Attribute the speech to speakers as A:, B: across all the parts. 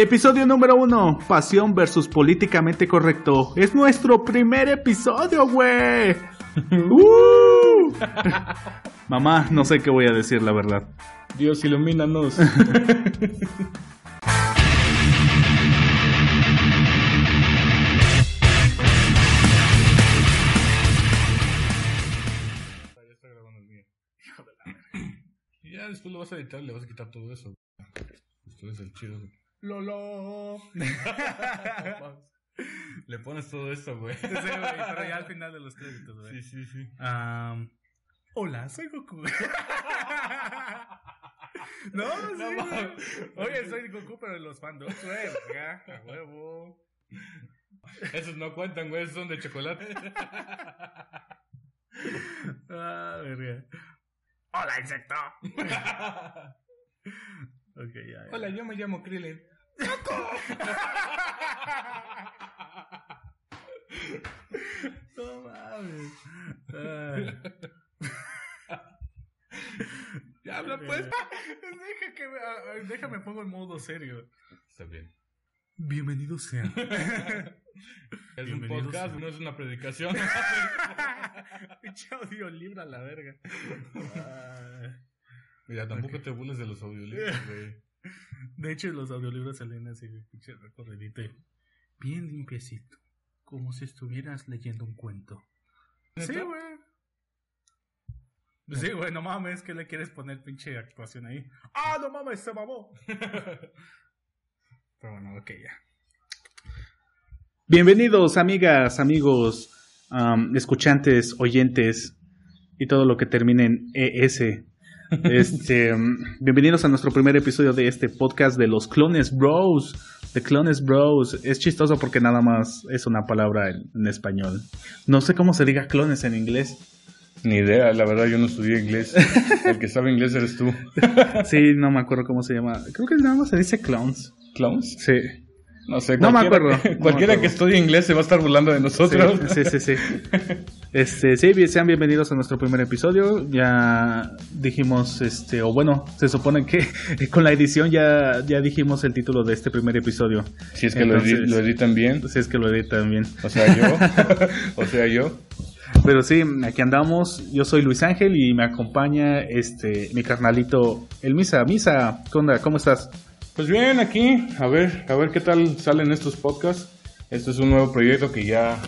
A: Episodio número uno, Pasión versus Políticamente Correcto. Es nuestro primer episodio, güey. ¡Uh! Mamá, no sé qué voy a decir, la verdad.
B: Dios, ilumínanos. Ya está grabando el mío. Y ya después lo vas a editar y le vas a quitar todo eso. Esto es el chido.
A: Lolo.
B: Le pones todo esto, güey.
A: pero ya al final de los créditos,
B: Sí, sí, sí.
A: Am, hola, soy Goku. no, sí, güey. Oye, soy Goku, pero en los fandoms, güey. A huevo.
B: Esos no cuentan, güey. Esos son de chocolate.
A: Ah, verga. Hola, insecto. Ok, ya. ya.
B: Hola, yo me llamo Krillin.
A: No mames. Ah.
B: Ya habla, pues.
A: Deja que me, ah, déjame pongo en modo serio.
B: Está bien.
A: Bienvenidos sean.
B: Es un
A: Bienvenidos
B: podcast,
A: a-
B: no es una predicación.
A: Pinche audiolibro a la verga.
B: Mira, tampoco te burles de los audiolibros, güey.
A: De hecho, los audiolibros salen así, pinche recorridito. Bien limpiecito. Como si estuvieras leyendo un cuento. Sí, güey. Sí, güey, no mames, ¿qué le quieres poner pinche actuación ahí? ¡Ah, no mames, se mamó! Pero bueno, ok, ya. Bienvenidos, amigas, amigos, am, escuchantes, oyentes y todo lo que termine en ES. Este, bienvenidos a nuestro primer episodio de este podcast de los Clones Bros. The Clones Bros. Es chistoso porque nada más es una palabra en, en español. No sé cómo se diga clones en inglés.
B: Ni idea, la verdad, yo no estudié inglés. El que sabe inglés eres tú.
A: Sí, no me acuerdo cómo se llama. Creo que nada más se dice clones.
B: ¿Clowns?
A: Sí.
B: No sé,
A: No me acuerdo, me
B: cualquiera
A: acuerdo.
B: que estudie inglés se va a estar burlando de nosotros.
A: Sí, sí, sí, sí. Este, sí, sean bienvenidos a nuestro primer episodio. Ya dijimos, este, o bueno, se supone que con la edición ya, ya dijimos el título de este primer episodio.
B: Si es que lo, edi-
A: Entonces-
B: lo editan bien.
A: Si es que lo editan bien.
B: O sea, yo. o sea, yo.
A: Pero sí, aquí andamos. Yo soy Luis Ángel y me acompaña este mi carnalito, el Misa. Misa, ¿qué onda? ¿Cómo estás?
B: Pues bien, aquí, a ver, a ver qué tal salen estos podcasts. Este es un nuevo proyecto que ya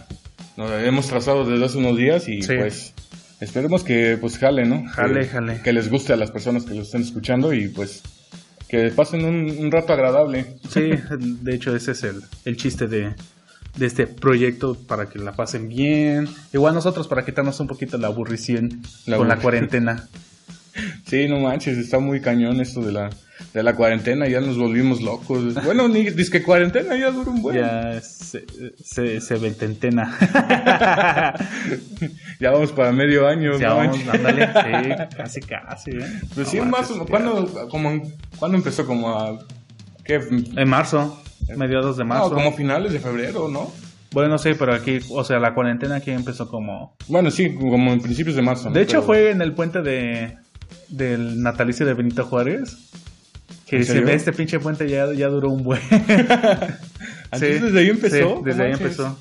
B: nos hemos trazado desde hace unos días y
A: Sí.
B: pues esperemos que pues jale, ¿no?
A: Jale,
B: que,
A: jale.
B: Que les guste a las personas que lo estén escuchando y pues que pasen un, un rato agradable.
A: Sí, de hecho ese es el, el chiste de, de este proyecto para que la pasen bien. Igual nosotros para quitarnos un poquito la aburrición
B: La
A: con la cuarentena.
B: Sí, no manches, está muy cañón esto de la, de la cuarentena, ya nos volvimos locos. Bueno, ni disque cuarentena, ya dura un buen.
A: Ya se, se, se vententena.
B: Ya vamos para medio año,
A: Ya
B: no
A: vamos, ándale, sí, casi casi. ¿eh?
B: Pues sí,
A: No
B: más o
A: manches,
B: ¿cuándo, como, ¿cuándo empezó? Como a... ¿Qué?
A: En marzo, mediados de marzo.
B: No, como finales de febrero, ¿no?
A: Bueno, sí, pero aquí, o sea, la cuarentena aquí empezó como...
B: Bueno, sí, como en principios de marzo. ¿no?
A: De hecho
B: Pero-
A: fue en el puente de del natalicio de Benito Juárez. Que
B: ¿En
A: se
B: serio?
A: ve este pinche puente ya, ya duró un buen.
B: Entonces, ¿desde ahí empezó?
A: Sí, desde ahí
B: manches.
A: empezó.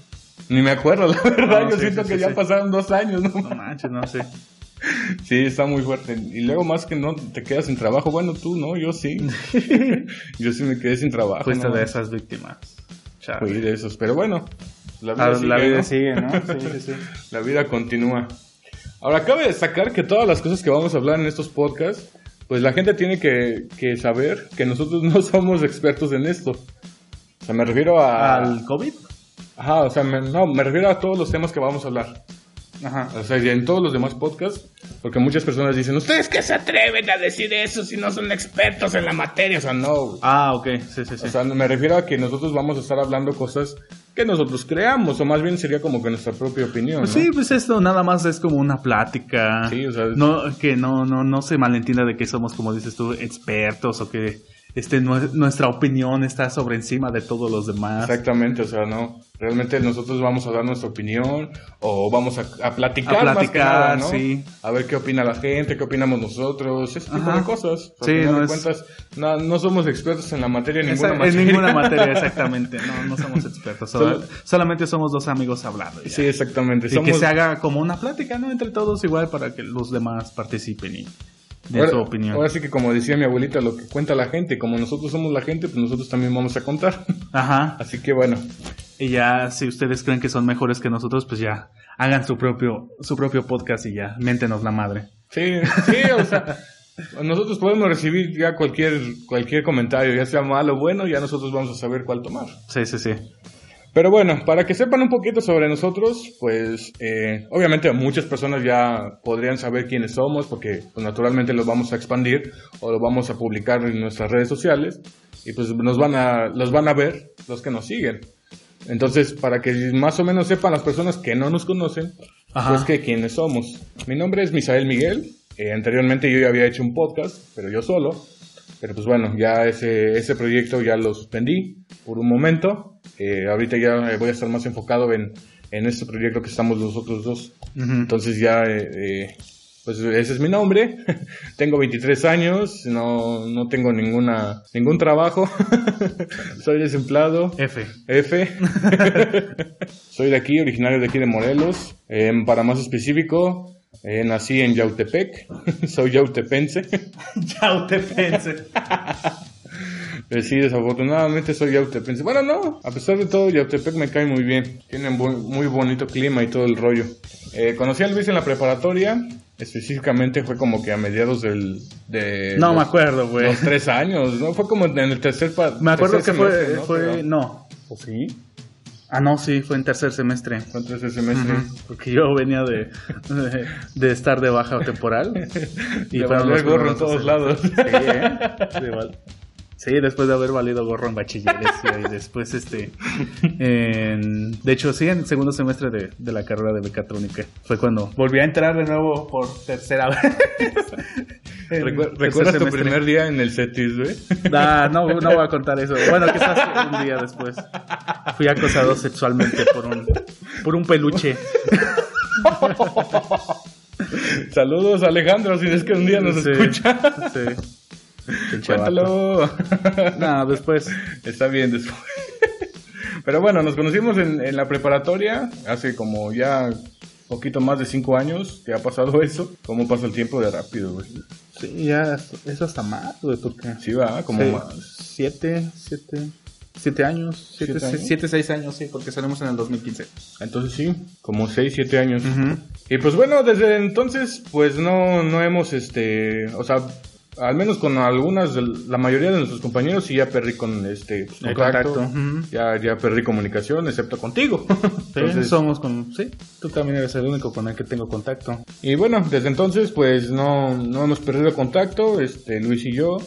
B: Ni me acuerdo, la verdad.
A: No,
B: Yo
A: sí,
B: siento
A: sí,
B: que
A: sí,
B: ya
A: sí.
B: pasaron dos años, ¿no?
A: No manches, no sé.
B: Sí, está muy fuerte. Y luego más que no te quedas sin trabajo. Bueno, tú no, yo sí. yo sí me quedé sin trabajo.
A: Fuiste
B: ¿no?
A: de esas víctimas. Chale.
B: Fui de esos. Pero bueno, la vida
A: Ah,
B: sigue,
A: la vida
B: ¿no?
A: sigue, ¿no? Sí, sí, sí.
B: La vida continúa. Ahora, cabe destacar que todas las cosas que vamos a hablar en estos podcasts, pues la gente tiene que, que saber que nosotros no somos expertos en esto. O sea, me refiero a...
A: ¿Al COVID?
B: Ajá, o sea, me- no, me refiero a todos los temas que vamos a hablar.
A: Ajá.
B: O sea, y en todos los demás podcasts, porque muchas personas dicen, ¿ustedes qué se atreven a decir eso si no son expertos en la materia? O sea, no.
A: Ah, ok. Sí, sí, sí.
B: O sea, me refiero a que nosotros vamos a estar hablando cosas que nosotros creamos, o más bien sería como que nuestra propia opinión.
A: Pues
B: ¿no?
A: sí, pues esto nada más es como una plática.
B: Sí, o sea, es-
A: no, que no, no, no se malentienda de que somos, como dices tú, expertos o que este, nuestra opinión está sobre encima de todos los demás.
B: Exactamente, o sea, no, realmente nosotros vamos a dar nuestra opinión o vamos a, platicar, más que nada, ¿no? Sí. A ver qué opina la gente, qué opinamos nosotros, ese tipo de cosas. sí, no, cuentas, no, somos expertos en la materia, en ninguna materia.
A: En ninguna materia, exactamente, no, no somos expertos, solamente somos dos amigos hablando.
B: Sí, exactamente.
A: Y que se haga como una plática, ¿no? Entre todos igual para que los demás participen y de
B: ahora,
A: su opinión.
B: Ahora sí que como decía mi abuelita, lo que cuenta la gente, como nosotros somos la gente, pues nosotros también vamos a contar. Ajá. Así que bueno.
A: Y ya, si ustedes creen que son mejores que nosotros, pues ya hagan su propio, su propio podcast y ya, méntenos la madre.
B: Sí, sí, o sea, nosotros podemos recibir ya cualquier, cualquier comentario, ya sea malo o bueno, ya nosotros vamos a saber cuál tomar.
A: Sí, sí, sí.
B: Pero bueno, para que sepan un poquito sobre nosotros, pues eh, obviamente muchas personas ya podrían saber quiénes somos porque pues, naturalmente los vamos a expandir o lo vamos a publicar en nuestras redes sociales y pues nos van a, los van a ver los que nos siguen. Entonces, para que más o menos sepan las personas que no nos conocen, pues que quiénes somos. Mi nombre es Misael Miguel. Eh, anteriormente yo ya había hecho un podcast, pero yo solo. Pero pues bueno, ya ese, ese proyecto ya lo suspendí por un momento. Eh, ahorita ya voy a estar más enfocado en, en este proyecto que estamos nosotros dos. Entonces ya, eh, eh, pues ese es mi nombre. tengo 23 años, no, no tengo ninguna, ningún trabajo. Soy desempleado.
A: F.
B: F. Soy de aquí, originario de aquí de Morelos. para más específico, nací en Yautepec. Soy yautepense.
A: yautepense.
B: Eh, sí, desafortunadamente soy Yautepec. Bueno, no, a pesar de todo, Yautepec me cae muy bien. Tiene muy, muy bonito clima y todo el rollo. Eh, conocí a Luis en la preparatoria. Específicamente fue como que a mediados del. De
A: no me acuerdo, güey.
B: Los tres años, ¿no? Fue como en el tercer.
A: me acuerdo que fue. ¿no? Fue, no. ¿O sí? Ah, no, sí, fue en tercer semestre.
B: Fue en tercer semestre.
A: Porque yo venía de, de, estar de baja temporal.
B: y para los gorro en todos lados. Sí, ¿eh?
A: igual. Sí, después de haber valido gorro en bachilleres y después este en, de hecho sí en segundo semestre de, de, la carrera de mecatrónica fue cuando volví a entrar de nuevo por tercera vez.
B: ¿Recuerdas tu primer día en el CETIS, güey?
A: no, no voy a contar eso. Bueno, quizás un día después. Fui acosado sexualmente por un por un peluche.
B: Saludos Alejandro, si es que un día nos escucha. Sí.
A: Cuéntalo. no, después.
B: Está bien, después. Pero bueno, nos conocimos en, la preparatoria hace como ya poquito más de cinco años que ha pasado eso. ¿Cómo pasa el tiempo de rápido, güey?
A: Sí, ya, eso hasta más, güey, porque...
B: Sí, va, como más.
A: Siete, siete, siete años. Siete, seis años, sí, porque salimos en el 2015.
B: Entonces sí, como seis, siete años. Y pues bueno, desde entonces, pues no, no hemos, este, o sea, al menos con algunas, la mayoría de nuestros compañeros sí ya perdí con este contacto, ya, ya perdí comunicación, excepto contigo.
A: entonces, somos con, sí, tú también eres el único con el que tengo contacto.
B: Y bueno, desde entonces pues no, no hemos perdido contacto, este Luis y yo.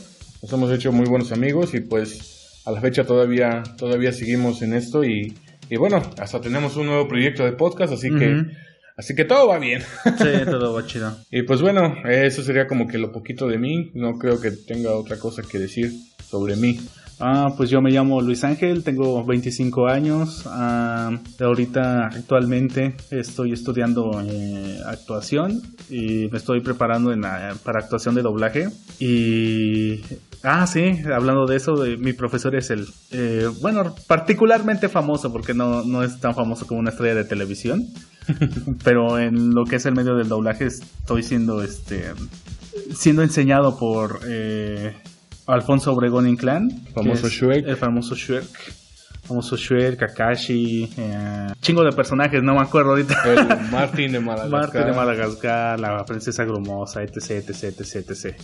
B: Nos hemos hecho muy buenos amigos y pues a la fecha todavía, todavía seguimos en esto y, y bueno, hasta tenemos un nuevo proyecto de podcast, así que Así que todo va bien.
A: Sí, todo va chido.
B: y pues bueno, eso sería como que lo poquito de mí. No creo que tenga otra cosa que decir sobre mí.
A: Ah, pues yo me llamo Luis Ángel, tengo 25 años. Ah, ahorita actualmente estoy estudiando eh, actuación y me estoy preparando para actuación de doblaje. Y Ah, sí, hablando de eso, de, mi profesor es el, eh, bueno, particularmente famoso, porque no, no es tan famoso como una estrella de televisión, pero en lo que es el medio del doblaje estoy siendo, este, siendo enseñado por eh, Alfonso Obregón Inclán,
B: famoso Shrek.
A: el famoso Shrek famoso Shrek, Kakashi, eh, chingo de personajes, no me acuerdo ahorita.
B: El Martin de Madagascar.
A: Martin de Madagascar, la princesa grumosa, etc, etc, etc, etc.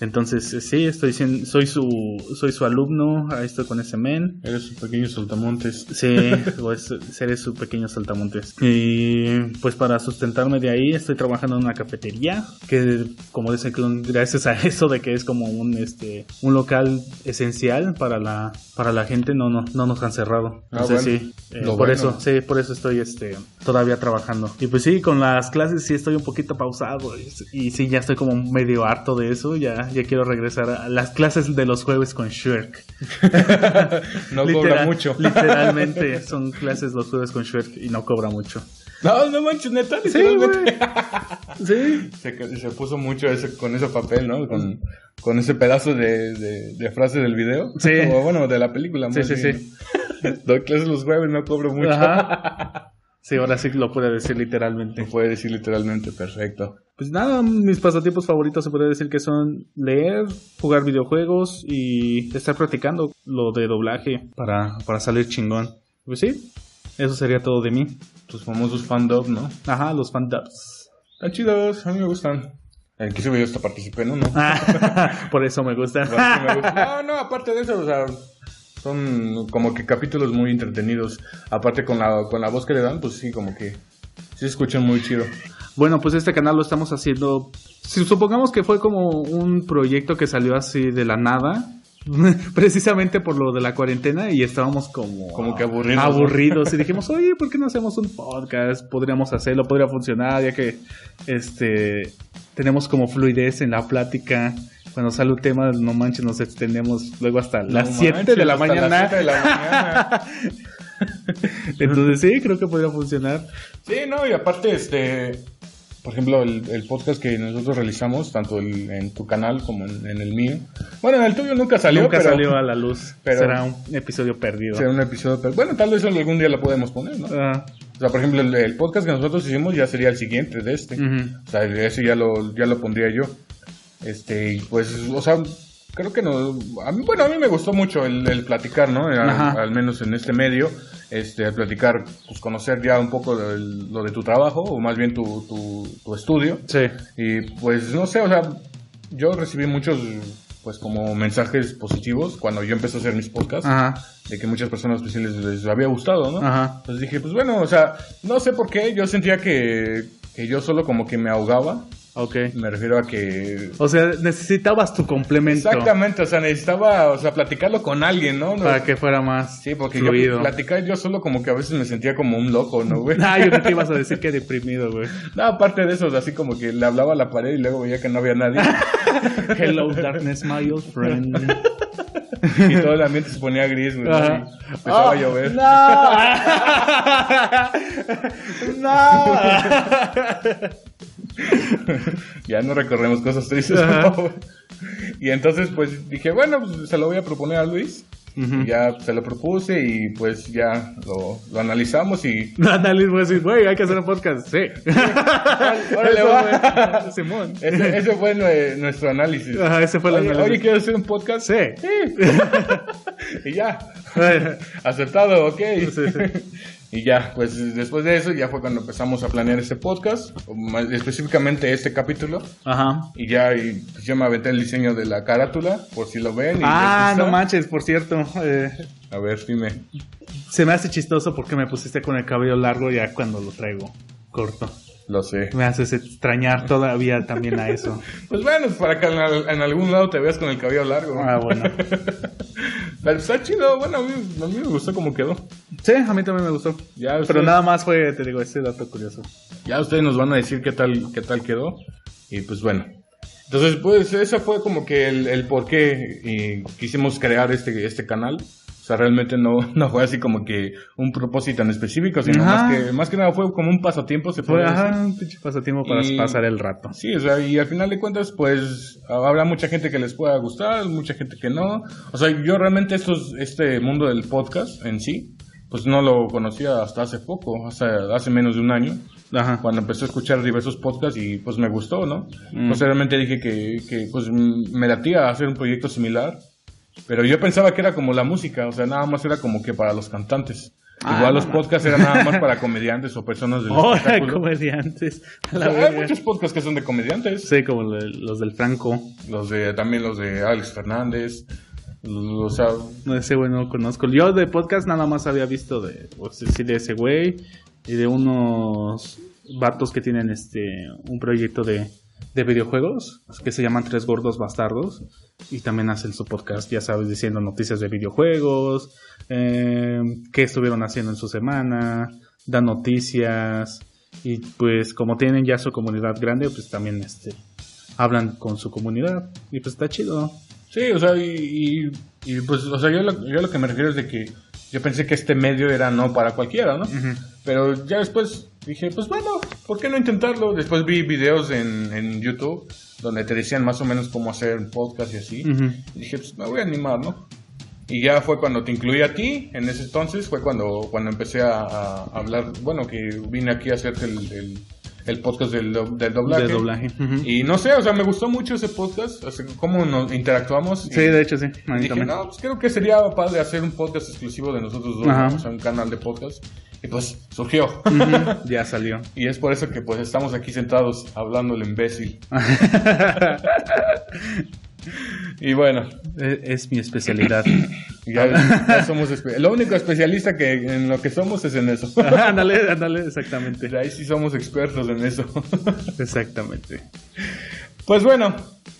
A: Entonces, eh, sí, estoy soy su soy su alumno, ahí estoy con ese men.
B: Eres su pequeño saltamontes.
A: Sí, pues, seré su pequeño saltamontes. Y pues para sustentarme de ahí estoy trabajando en una cafetería, que como dicen, gracias a eso de que es como un este un local esencial para la para la gente, no no, no nos cerrado.
B: Ah,
A: Entonces
B: bueno.
A: sí, eh, por
B: bueno.
A: eso, sí, por eso estoy este todavía trabajando. Y pues sí, con las clases sí estoy un poquito pausado y, y sí ya estoy como medio harto de eso, ya ya quiero regresar a las clases de los jueves con Shrek.
B: No cobra mucho.
A: Literalmente son clases los jueves con Shrek y no cobra mucho.
B: No, no manches, neta,
A: Sí. Sí.
B: se, se puso mucho ese, con ese papel, ¿no? Con, con ese pedazo de, de, de frase del video.
A: Sí.
B: O bueno, de la película.
A: Sí, sí,
B: bien. Doy clases los jueves, no cobro mucho.
A: Ajá. Sí, ahora sí lo puedo decir literalmente.
B: Me puede decir literalmente, perfecto.
A: Pues nada, mis pasatiempos favoritos se podría decir que son leer, jugar videojuegos y estar practicando lo de doblaje para, para salir chingón. Pues sí, eso sería todo de mí.
B: Tus famosos fandom, ¿no?
A: Ajá, los fandubs.
B: Están chidos, a mí me gustan. En que ese video hasta participé, ¿no? No.
A: Ah, por eso me gusta.
B: Aparte me gusta. No, no, aparte de eso, o sea, son como que capítulos muy entretenidos. Aparte con la, con la voz que le dan, pues sí, como que sí se escuchan muy chido.
A: Bueno, pues este canal lo estamos haciendo. Si supongamos que fue como un proyecto que salió así de la nada, precisamente por lo de la cuarentena y estábamos como
B: Como que aburridos,
A: aburridos y dijimos, oye, ¿por qué no hacemos un podcast? Podríamos hacerlo, podría funcionar, ya que este tenemos como fluidez en la plática. Cuando sale un tema, no manches, nos extendemos luego hasta las
B: No
A: 7
B: manches,
A: de la mañana.
B: las siete de la mañana.
A: Entonces sí, creo que podría funcionar.
B: Sí, no, y aparte, este, por ejemplo, el, el podcast que nosotros realizamos, tanto el- en tu canal como en, en el mío. Bueno, en el tuyo nunca salió,
A: Nunca
B: pero
A: salió a la luz.
B: pero-
A: Será un episodio perdido.
B: será un episodio. pero bueno, tal vez algún día lo podemos poner, ¿no?
A: Ah,
B: O sea, por ejemplo, el, el podcast que nosotros hicimos ya sería el siguiente de este. O sea, ese ya lo, ya lo pondría yo. Este, y pues, o sea, creo que no. A mí, bueno, a mí me gustó mucho el, el platicar, ¿no? Al, menos en este medio. Este, al platicar, pues conocer ya un poco lo de tu trabajo, o más bien tu, tu, tu estudio.
A: Sí.
B: Y pues, no sé, o sea, yo recibí muchos, pues como mensajes positivos cuando yo empecé a hacer mis podcasts.
A: Ajá.
B: De que muchas personas pues, les había gustado, ¿no?
A: Ajá.
B: Entonces dije, pues bueno, o sea, no sé por qué, yo sentía que, que yo solo como que me ahogaba.
A: Ok.
B: Me refiero a que...
A: O sea, necesitabas tu complemento
B: Exactamente, o sea, necesitaba, o sea, platicarlo con alguien, ¿no? No-
A: para que fuera más
B: Sí, porque
A: fluido.
B: yo platicar yo solo como que a veces me sentía como un loco, ¿no, güey?
A: Ah, yo creo que ibas a decir que deprimido, güey.
B: No, aparte de eso, o sea, así como que le hablaba a la pared y luego veía que no había nadie.
A: Hello, darkness, my old friend.
B: Y todo el ambiente se ponía gris, güey. empezaba
A: Ah,
B: a llover.
A: ¡No! ¡No!
B: ya no recorremos cosas tristes. Y entonces, pues dije, bueno, pues se lo voy a proponer a Luis. Y ya se lo propuse y pues ya lo, lo analizamos y.
A: Análisis, voy a decir, güey, hay que hacer un podcast. Sí.
B: Órale, va.
A: güey. Simón.
B: Ese, ese fue nue- nuestro análisis.
A: Ajá, ese fue el
B: oye,
A: análisis.
B: Oye, ¿quieres hacer un podcast?
A: Sí.
B: y ya. Aceptado, ok.
A: Sí, sí.
B: Y ya, pues después de eso ya fue cuando empezamos a planear este podcast, o más específicamente este capítulo.
A: Ajá.
B: Y ya y, pues, yo me aventé el diseño de la carátula, por si lo ven. y
A: Ah, no manches, por cierto. eh,
B: A ver, dime.
A: se me hace chistoso porque me pusiste con el cabello largo ya cuando lo traigo corto.
B: Lo sé.
A: Me haces extrañar todavía también a eso.
B: Pues bueno, para que en, al- en algún lado te veas con el cabello largo.
A: Ah, bueno.
B: Pero está chido, bueno, a mí, a mí me gustó cómo quedó.
A: Sí, a mí también me gustó.
B: Ya
A: Pero nada más fue, te digo, este dato curioso.
B: Ya ustedes nos van a decir qué tal, qué tal quedó. Y pues bueno. Entonces, pues, ese fue como que el, el por qué y quisimos crear este, este canal. O sea, realmente no, no fue así como que un propósito en específico, sino
A: Ajá.
B: más que, más que nada fue como un pasatiempo, se puede decir.
A: ajá, un pinche pasatiempo para
B: Y-
A: pasar el rato.
B: Sí, o sea, y al final de cuentas, pues, habrá mucha gente que les pueda gustar, mucha gente que no. O sea, yo realmente estos, este mundo del podcast en sí, pues no lo conocía hasta hace poco, hasta hace menos de un año
A: Ajá.
B: cuando empecé a escuchar diversos podcasts y pues me gustó, ¿no?
A: Mm.
B: Posteriormente dije que, que pues me latía hacer un proyecto similar, pero yo pensaba que era como la música, o sea, nada más era como que para los cantantes.
A: Ah,
B: Igual los podcasts eran nada más para comediantes o personas del
A: Oh,
B: espectáculo.
A: comediantes.
B: O sea, hay muchos podcasts que son de comediantes.
A: Sí, como los del Franco.
B: Los de, también los de Alex Fernández. O sea,
A: No, ese güey no lo conozco. Yo de podcast nada más había visto de, o sea, sí, de ese güey y de unos vatos que tienen este un proyecto de, de videojuegos que se llaman Tres Gordos Bastardos y también hacen su podcast, ya sabes, diciendo noticias de videojuegos, eh, qué estuvieron haciendo en su semana, dan noticias y pues como tienen ya su comunidad grande, pues también este hablan con su comunidad y pues está chido.
B: Sí, o sea, y, y, pues, o sea, yo lo, yo lo que me refiero es de que yo pensé que este medio era no para cualquiera, ¿no? Pero ya después dije, pues bueno, ¿por qué no intentarlo? Después vi videos en, en YouTube donde te decían más o menos cómo hacer un podcast y así. Y dije, pues me voy a animar, ¿no? Y ya fue cuando te incluí a ti, en ese entonces fue cuando, cuando empecé a, hablar, bueno, que vine aquí a hacerte el el podcast del, del doblaje. Y no sé, o sea, me gustó mucho ese podcast, así, cómo nos interactuamos.
A: Sí, de hecho, sí.
B: dije, no, pues creo que sería padre hacer un podcast exclusivo de nosotros dos, o sea, un canal de podcast. Y pues surgió.
A: ya salió.
B: Y es por eso que pues estamos aquí sentados hablando el imbécil. y bueno.
A: E, es, mi especialidad.
B: ya, somos lo único especialista que en lo que somos es en eso.
A: ándale, ándale, exactamente.
B: Ahí sí somos expertos en eso.
A: exactamente.
B: Pues bueno,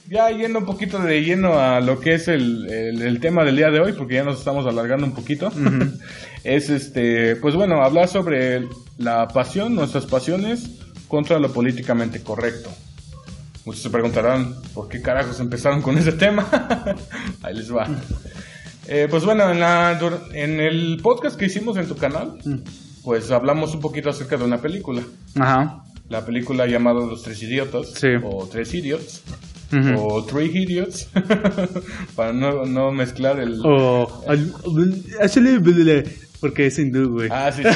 B: ya yendo un poquito de lleno a lo que es el, tema del día de hoy, porque ya nos estamos alargando un poquito, es este, pues bueno, hablar sobre la pasión, nuestras pasiones contra lo políticamente correcto. Muchos se preguntarán por qué carajos empezaron con ese tema. Ahí les va. Eh, pues bueno, en, la, en el podcast que hicimos en tu canal, pues hablamos un poquito acerca de una película.
A: Ajá.
B: La película llamada Los Tres Idiotas.
A: Sí.
B: O Tres Idiots. O Three Idiots. para no, no, mezclar el.
A: O. Porque es hindú, güey.
B: Ah, sí.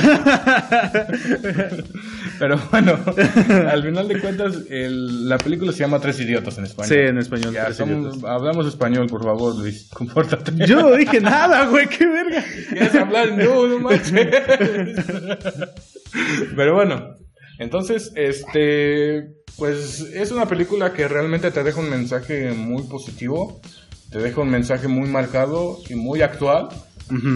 B: Pero bueno, al final de cuentas, la película se llama Tres Idiotas en español.
A: Sí, en español.
B: hablamos español, por favor, Luis. Compórtate.
A: Yo no dije nada, güey. Qué verga.
B: ¿Quieres hablar? No, no manches. Pero bueno, entonces, este. Pues es una película que realmente te deja un mensaje muy positivo. Te deja un mensaje muy marcado y muy actual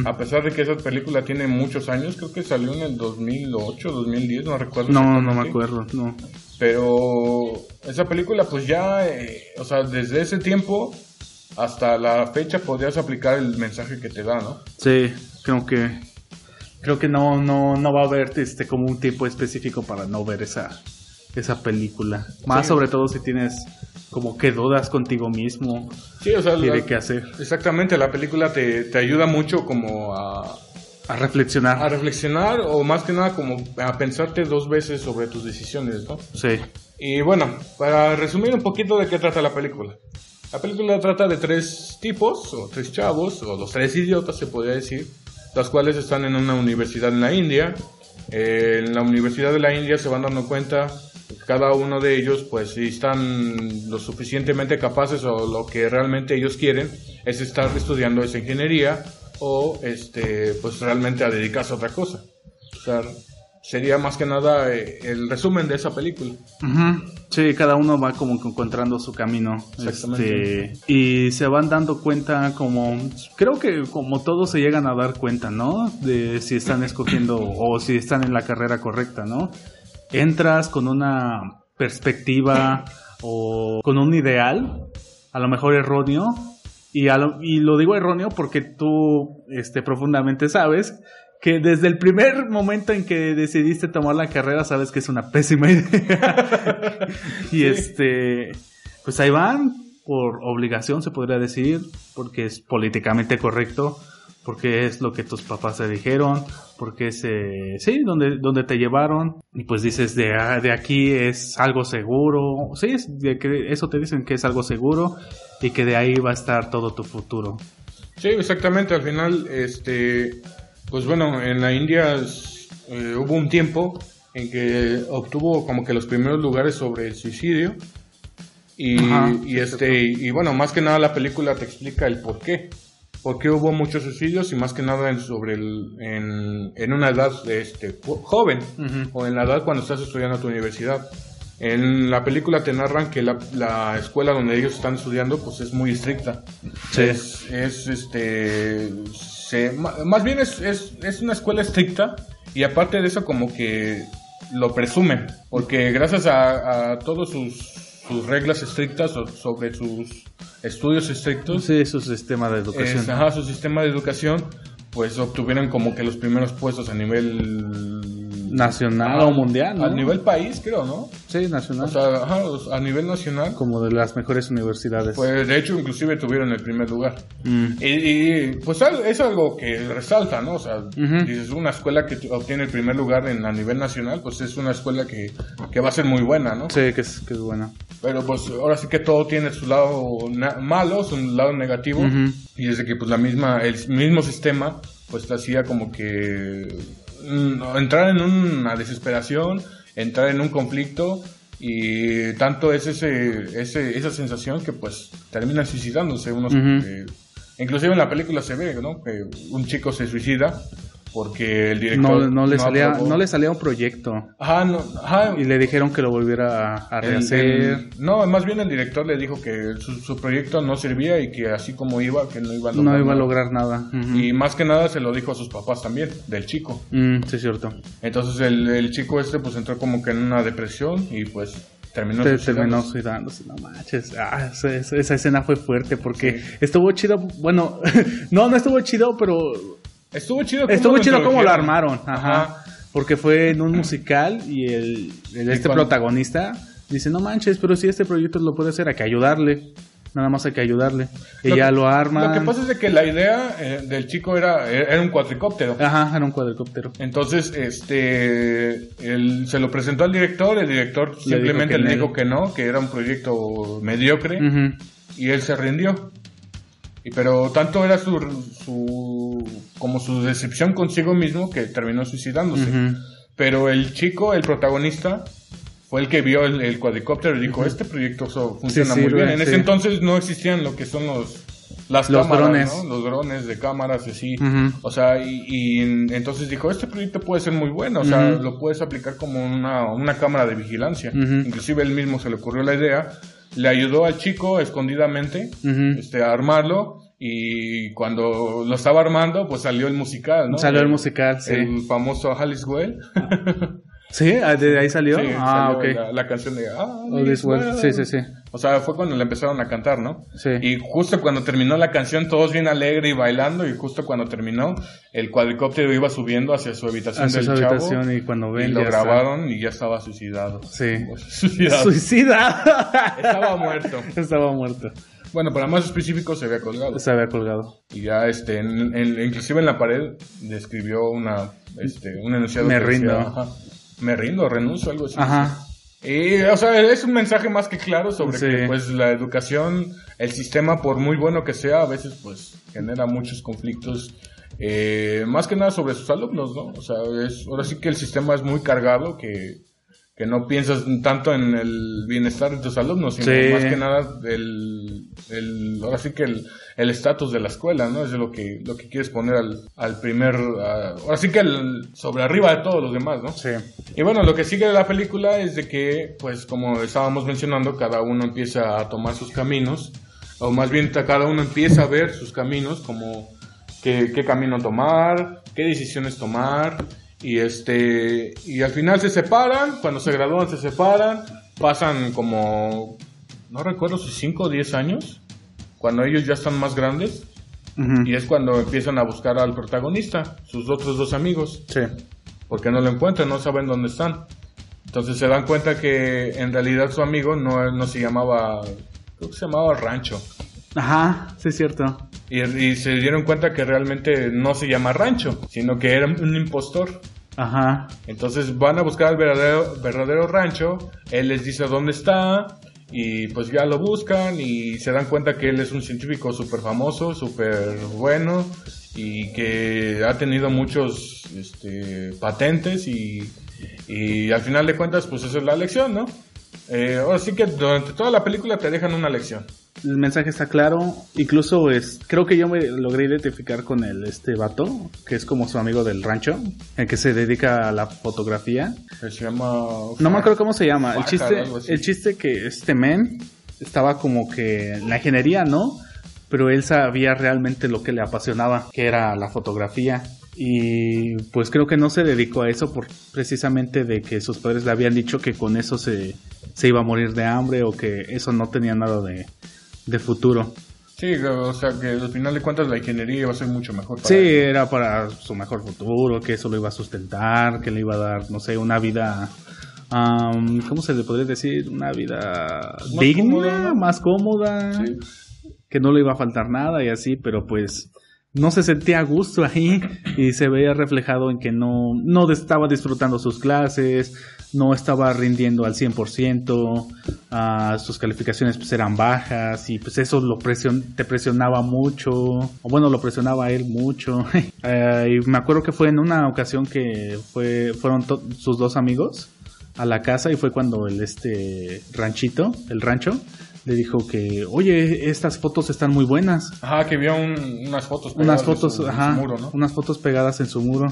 B: a pesar de que esa película tiene muchos años, creo que salió en el 2008, 2010, no recuerdo.
A: No, no me acuerdo, no.
B: Pero esa película, pues ya, eh, o sea, desde ese tiempo hasta la fecha podrías aplicar el mensaje que te da, ¿no?
A: Sí, creo que creo que no no no va a haber este como un tiempo específico para no ver esa esa película. Más sobre todo si tienes como que dudas contigo mismo.
B: Sí, o sea,
A: tiene que hacer.
B: Exactamente, la película te, te ayuda mucho como a...
A: A reflexionar.
B: A reflexionar o más que nada como a pensarte dos veces sobre tus decisiones, ¿no?
A: Sí.
B: Y bueno, para resumir un poquito de qué trata la película. La película trata de tres tipos, o tres chavos, o los tres idiotas se podría decir, los cuales están en una universidad en la India. en la universidad de la India se van dando cuenta cada uno de ellos, pues si están lo suficientemente capaces o lo que realmente ellos quieren es estar estudiando esa ingeniería o este pues realmente a dedicarse a otra cosa. O sea, sería más que nada eh, el resumen de esa película.
A: Sí, cada uno va como encontrando su camino. Este, y se van dando cuenta como, creo que como todos se llegan a dar cuenta, ¿no? De si están escogiendo o si están en la carrera correcta, ¿no? entras con una perspectiva o con un ideal, a lo mejor erróneo, y, y lo digo erróneo porque tú este, profundamente sabes que desde el primer momento en que decidiste tomar la carrera sabes que es una pésima idea. y este, pues ahí van, por obligación se podría decir, porque es políticamente correcto porque es lo que tus papás te dijeron, porque es, eh, sí, donde, donde te llevaron, y pues dices, de, ah, de aquí es algo seguro, sí, de que eso te dicen que es algo seguro y que de ahí va a estar todo tu futuro.
B: Sí, exactamente, al final, este, pues bueno, en la India eh, hubo un tiempo en que obtuvo como que los primeros lugares sobre el suicidio, y, y este, y bueno, más que nada la película te explica el por qué. Porque hubo muchos suicidios y más que nada en, sobre el, en, una edad este, joven o en la edad cuando estás estudiando a tu universidad. En la película te narran que la, escuela donde ellos están estudiando pues es muy estricta. Es, es, este más bien es, es, una escuela estricta y aparte de eso como que lo presumen porque gracias a, a todos sus sus reglas estrictas o sobre sus estudios estrictos,
A: Sí, su sistema de educación.
B: es- ajá, su sistema de educación, pues obtuvieron como que los primeros puestos a nivel
A: Nacional
B: Ajá,
A: o mundial, ¿no?
B: A nivel país, creo, ¿no?
A: Sí, nacional.
B: O sea, ajá, a nivel nacional.
A: como de las mejores universidades.
B: Pues de hecho, inclusive tuvieron el primer lugar.
A: Mm.
B: Y, y, pues es algo que resalta, ¿no? O sea,
A: Ujú.
B: dices, una escuela que obtiene el primer lugar en, a nivel nacional, pues es una escuela que, que va a ser muy buena, ¿no?
A: Sí, que es, que es bueno.
B: Pero pues ahora sí que todo tiene su lado malo, su lado negativo. Y desde que pues la misma, el mismo sistema, pues hacía como que entrar en una desesperación, entrar en un conflicto. Y tanto es ese, ese, esa sensación que pues termina suicidándose unos eh, inclusive en la película se ve, ¿no? Que un chico se suicida porque el director
A: No, no, le salía,
B: aprobó.
A: no le salía un proyecto.
B: Ajá, no, ajá,
A: Y le dijeron que lo volviera a, a rehacer.
B: el- no, más bien el director le dijo que su, su proyecto no servía y que así como iba, que no iba a lograr.
A: no iba a lograr nada.
B: Y más que nada se lo dijo a sus papás también, del chico.
A: Mm, sí, es cierto.
B: Entonces el, el chico este pues entró como que en una depresión y pues terminó
A: Te- terminó suicidándose, no manches. Ah, esa, esa- esa escena fue fuerte porque estuvo chido. Bueno, no, no estuvo chido, pero
B: Estuvo chido cómo
A: estuvo
B: lo
A: chido cómo lo armaron. Ajá. Porque fue en un musical y el, el- este protagonista dice: No manches, pero si este proyecto lo puede hacer, hay que ayudarle. Nada más hay que ayudarle.
B: Lo
A: ya
B: que-
A: lo arma.
B: Lo que pasa es de que la idea eh, del chico era, era un cuatricóptero.
A: Ajá, era un cuadricóptero.
B: Entonces, este, él se lo presentó al director, el director simplemente le dijo que no, que era un proyecto mediocre
A: Ujú.
B: y él se rindió. Y pero tanto era su, su como su decepción consigo mismo que terminó suicidándose. Pero el chico, el protagonista, fue el que vio el, el cuadricóptero y dijo, este proyecto so- funciona
A: Sí,
B: muy bien. En ese entonces no existían lo que son los las
A: Los
B: cámaras,
A: drones.
B: ¿no? Los drones de cámaras así. O sea, y, y en- entonces dijo, este proyecto puede ser muy bueno, o sea, lo puedes aplicar como una, una cámara de vigilancia. Inclusive él mismo se le ocurrió la idea, le ayudó al chico escondidamente este, a armarlo y cuando lo estaba armando, pues salió el musical, ¿no?
A: Salió el musical, sí.
B: El famoso Alice Well.
A: ¿Sí? ¿Ah, ¿De ahí salió?
B: Sí,
A: ah,
B: salió
A: ok.
B: la, la canción de
A: All is well. Sí, sí, sí.
B: O sea, fue cuando le empezaron a cantar, ¿no?
A: Sí.
B: Y justo cuando terminó la canción, todos bien alegre y bailando, y justo cuando terminó, el cuadricóptero iba subiendo hacia su habitación
A: Hacia
B: del
A: su
B: chavo.
A: habitación y cuando ven
B: lo
A: ya está.
B: grabaron y ya estaba suicidado.
A: Sí.
B: Suicidado.
A: Suicida.
B: Estaba muerto.
A: Estaba muerto.
B: Bueno, para más específico, se había colgado.
A: Se había colgado.
B: Y ya, este, en- en- inclusive en la pared, describió una, este, un enunciado
A: Me
B: decía,
A: rindo.
B: ajá, me rindo, renuncio, algo así.
A: Ajá.
B: Y, o sea, es un mensaje más que claro sobre
A: Sí.
B: que, pues, la educación, el sistema, por muy bueno que sea, a veces, pues, genera muchos conflictos, eh, más que nada sobre sus alumnos, ¿no? O sea, es, ahora sí que el sistema es muy cargado, que, que no piensas tanto en el bienestar de tus alumnos, sino
A: Sí.
B: más que nada el, el, ahora sí que el el estatus de la escuela, ¿no? Es lo que, lo que quieres poner al, al primer, a- ahora sí que el- sobre arriba de todos los demás, ¿no?
A: Sí.
B: Y bueno, lo que sigue de la película es de que, pues como estábamos mencionando, cada uno empieza a tomar sus caminos, o más bien cada uno empieza a ver sus caminos, como qué, qué camino tomar, qué decisiones tomar, y este, y al final se separan, cuando se gradúan se separan, pasan como, no recuerdo si 5 o 10 años, cuando ellos ya están más grandes,
A: Ujú.
B: y es cuando empiezan a buscar al protagonista, sus otros dos amigos
A: Sí.
B: porque no lo encuentran, no saben dónde están. Entonces se dan cuenta que en realidad su amigo no, no se llamaba, creo que se llamaba Rancho.
A: Ajá, sí es cierto.
B: Y, y se dieron cuenta que realmente no se llama Rancho, sino que era un impostor.
A: Ajá.
B: Entonces van a buscar al verdadero, verdadero Rancho, él les dice dónde está y pues ya lo buscan y se dan cuenta que él es un científico súper famoso, súper bueno y que ha tenido muchos este, patentes y, y al final de cuentas pues esa es la lección, ¿no? Eh, ahora sí que durante toda la película te dejan una lección.
A: El mensaje está claro. Incluso es, creo que yo me logré identificar con el este vato, que es como su amigo del rancho, el que se dedica a la fotografía.
B: Que se llama...
A: No me acuerdo cómo se llama. El chiste,
B: así.
A: el chiste que este men estaba como que en la ingeniería, ¿no? Pero él sabía realmente lo que le apasionaba, que era la fotografía. Y pues creo que no se dedicó a eso por precisamente de que sus padres le habían dicho que con eso se se iba a morir de hambre o que eso no tenía nada de, de futuro.
B: Sí, o sea que al final de cuentas la ingeniería iba a ser mucho mejor.
A: Para sí, era para su mejor futuro, que eso lo iba a sustentar, que le iba a dar, no sé, una vida, ¿cómo se le podría decir? Una vida digna, más cómoda, que no le iba a faltar nada y así, pero pues no se sentía a gusto ahí y se veía reflejado en que no, no estaba disfrutando sus clases, no estaba rindiendo al 100%, uh, sus calificaciones pues eran bajas y pues eso lo presion te presionaba mucho, o bueno, lo presionaba a él mucho. uh, y me acuerdo que fue en una ocasión que fue, fueron sus dos amigos a la casa y fue cuando el este ranchito, el rancho, le dijo que, oye, estas fotos están muy buenas.
B: Ajá, que vio unas fotos
A: pegadas unas fotos, en su, muro, ¿no? Unas fotos pegadas en su muro.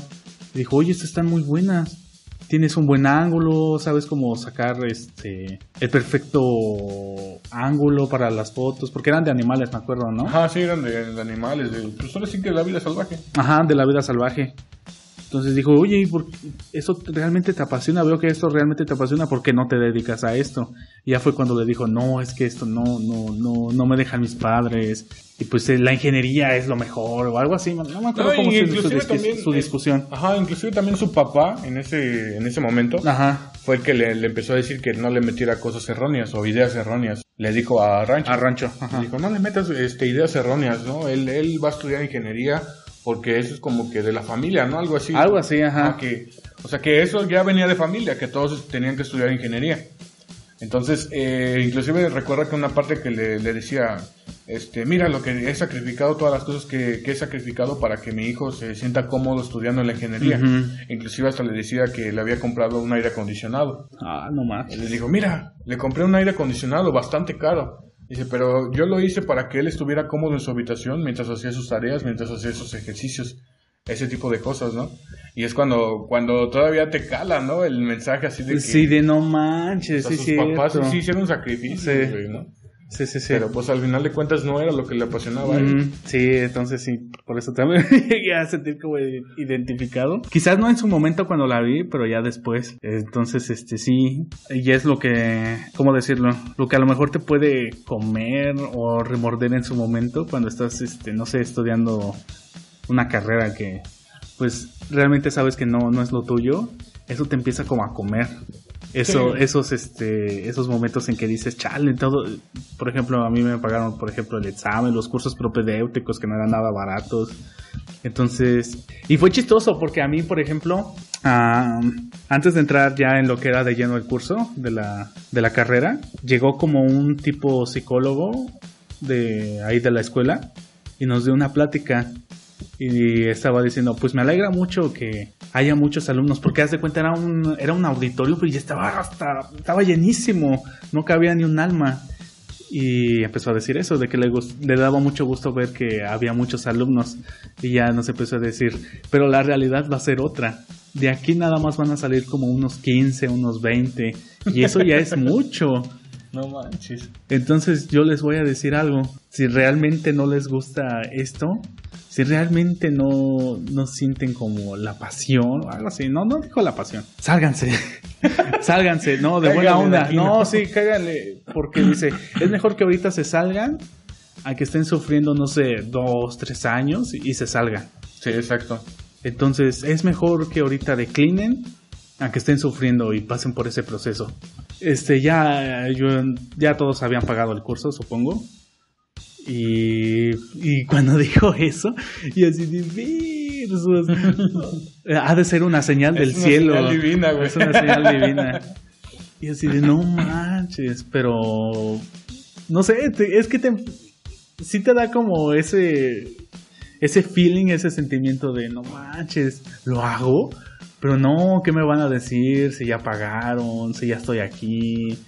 A: Le dijo, oye, estas están muy buenas. Tienes un buen ángulo, sabes cómo sacar este el perfecto ángulo para las fotos, porque eran de animales, me acuerdo, ¿no?
B: Ajá, sí, eran de, animales, de, pues ahora sí que de la vida salvaje.
A: Ajá, de la vida salvaje. Entonces dijo, oye, ¿por ¿eso realmente te apasiona? Veo que esto realmente te apasiona, ¿por qué no te dedicas a esto? Y ya fue cuando le dijo, no, es que esto no, no, no, no me dejan mis padres. Y pues eh, la ingeniería es lo mejor o algo así. No me acuerdo cómo fue su, su, discusión.
B: Ajá, inclusive también su papá en ese, en ese momento
A: ajá.
B: fue el que le, empezó a decir que no le metiera cosas erróneas o ideas erróneas. Le dijo a Rancho.
A: A Rancho.
B: Ajá. Le dijo, no le metas este, ideas erróneas, ¿no? Él, él va a estudiar ingeniería porque eso es como que de la familia, ¿no? Algo así.
A: Algo así, ajá.
B: que, o sea, que eso ya venía de familia, que todos tenían que estudiar ingeniería. Entonces, eh, inclusive recuerda que una parte que le, decía, este, mira lo que he sacrificado, todas las cosas que, he sacrificado para que mi hijo se sienta cómodo estudiando en la ingeniería. Inclusive hasta le decía que le había comprado un aire acondicionado.
A: Ah, no más.
B: Le dijo, mira, le compré un aire acondicionado bastante caro. Dice, pero yo lo hice para que él estuviera cómodo en su habitación mientras hacía sus tareas, mientras hacía sus ejercicios, ese tipo de cosas, ¿no? Y es cuando, cuando todavía te cala, ¿no? El mensaje así de que...
A: Sí, de no manches, sí,
B: sus papás sí hicieron un sacrificio, ¿no?
A: Sí, sí, sí.
B: Pero pues al final de cuentas no era lo que le apasionaba él.
A: Sí, entonces sí, por eso también llegué a sentir como identificado. Quizás no en su momento cuando la vi, pero ya después. Entonces, este sí, y es lo que, ¿cómo decirlo? Lo que a lo mejor te puede comer o remorder en su momento cuando estás, este, no sé, estudiando una carrera que, pues, realmente sabes que no, no es lo tuyo. Eso te empieza como a comer eso, esos, este, esos momentos en que dices, chale, todo, por ejemplo, a mí me pagaron, por ejemplo, el examen, los cursos propedéuticos que no eran nada baratos. Entonces, y fue chistoso porque a mí, por ejemplo, antes de entrar ya en lo que era de lleno el curso de la, de la carrera, llegó como un tipo psicólogo de ahí de la escuela y nos dio una plática y estaba diciendo, pues me alegra mucho que haya muchos alumnos, porque haz de cuenta era un, era un auditorio y estaba hasta, estaba llenísimo, no cabía ni un alma. Y empezó a decir eso, de que le, le daba mucho gusto ver que había muchos alumnos. Y ya nos empezó a decir, pero la realidad va a ser otra. De aquí nada más van a salir como unos 15, unos 20. Y eso ya es mucho.
B: No manches.
A: Entonces yo les voy a decir algo. Si realmente no les gusta esto, si realmente no, no sienten como la pasión o algo así, no, no dijo la pasión, sálganse, sálganse, no, de buena onda, no, sí, cáganle, porque dice, es mejor que ahorita se salgan a que estén sufriendo, no sé, dos, tres años y, se salgan.
B: Sí, exacto.
A: Entonces, es mejor que ahorita declinen a que estén sufriendo y pasen por ese proceso. Este, ya, yo, ya todos habían pagado el curso, supongo. Y, y cuando dijo eso, y así de ha de ser una señal del cielo.
B: Señal divina, güey.
A: Es una señal divina. Y así de no manches, pero no sé, es que te sí te da como ese ese feeling, ese sentimiento de no manches, lo hago, pero no, ¿qué me van a decir si ya pagaron, si ya estoy aquí?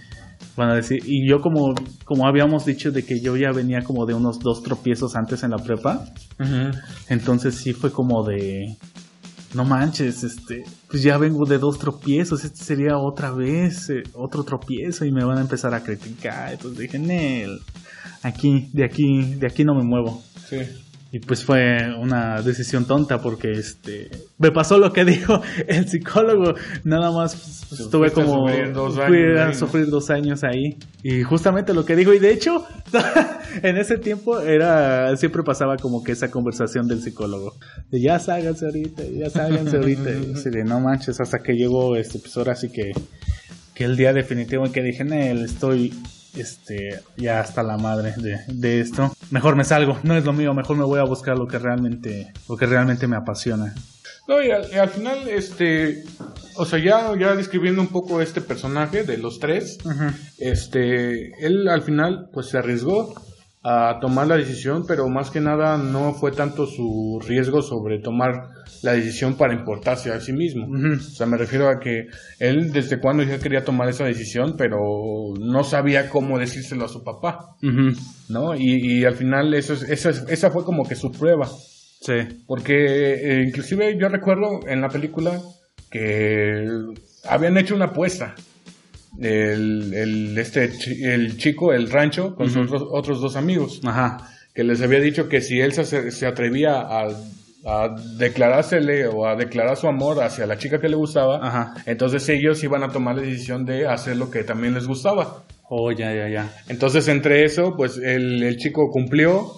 A: Van a decir, y yo como, como habíamos dicho de que yo ya venía como de unos dos tropiezos antes en la prepa, entonces sí fue como de, no manches, este, pues ya vengo de dos tropiezos, este sería otra vez eh, otro tropiezo y me van a empezar a criticar, entonces dije, Nel, aquí, de aquí, de aquí no me muevo.
B: Sí.
A: Y pues fue una decisión tonta porque este me pasó lo que dijo el psicólogo. Nada más pues, estuve como
B: sufrir dos
A: fui
B: años
A: a sufrir dos años ahí. Y justamente lo que dijo, y de hecho, en ese tiempo era siempre pasaba como que esa conversación del psicólogo. De ya ságanse ahorita, ya ságanse ahorita. Y así de no manches, hasta que llegó este pues ahora sí que, que el día definitivo en que dije, Nel, estoy este ya hasta la madre de, de esto. Mejor me salgo, no es lo mío, mejor me voy a buscar lo que realmente, lo que realmente me apasiona.
B: No, y al, y al final, este, o sea, ya, ya describiendo un poco este personaje de los tres, este, él al final, pues se arriesgó a tomar la decisión, pero más que nada no fue tanto su riesgo sobre tomar la decisión para importarse a sí mismo. O sea, me refiero a que él desde cuando ya quería tomar esa decisión, pero no sabía cómo decírselo a su papá. ¿no? Y, y al final eso es- esa, es- esa fue como que su prueba.
A: Sí.
B: Porque eh, inclusive yo recuerdo en la película que habían hecho una apuesta. El, el, este, el chico, el rancho, con sus otros, otros dos amigos,
A: Ajá.
B: que les había dicho que si él se, se atrevía a, a declarársele o a declarar su amor hacia la chica que le gustaba,
A: Ajá.
B: entonces ellos iban a tomar la decisión de hacer lo que también les gustaba.
A: Oh, ya, ya, ya.
B: Entonces, entre eso, pues el, el chico cumplió,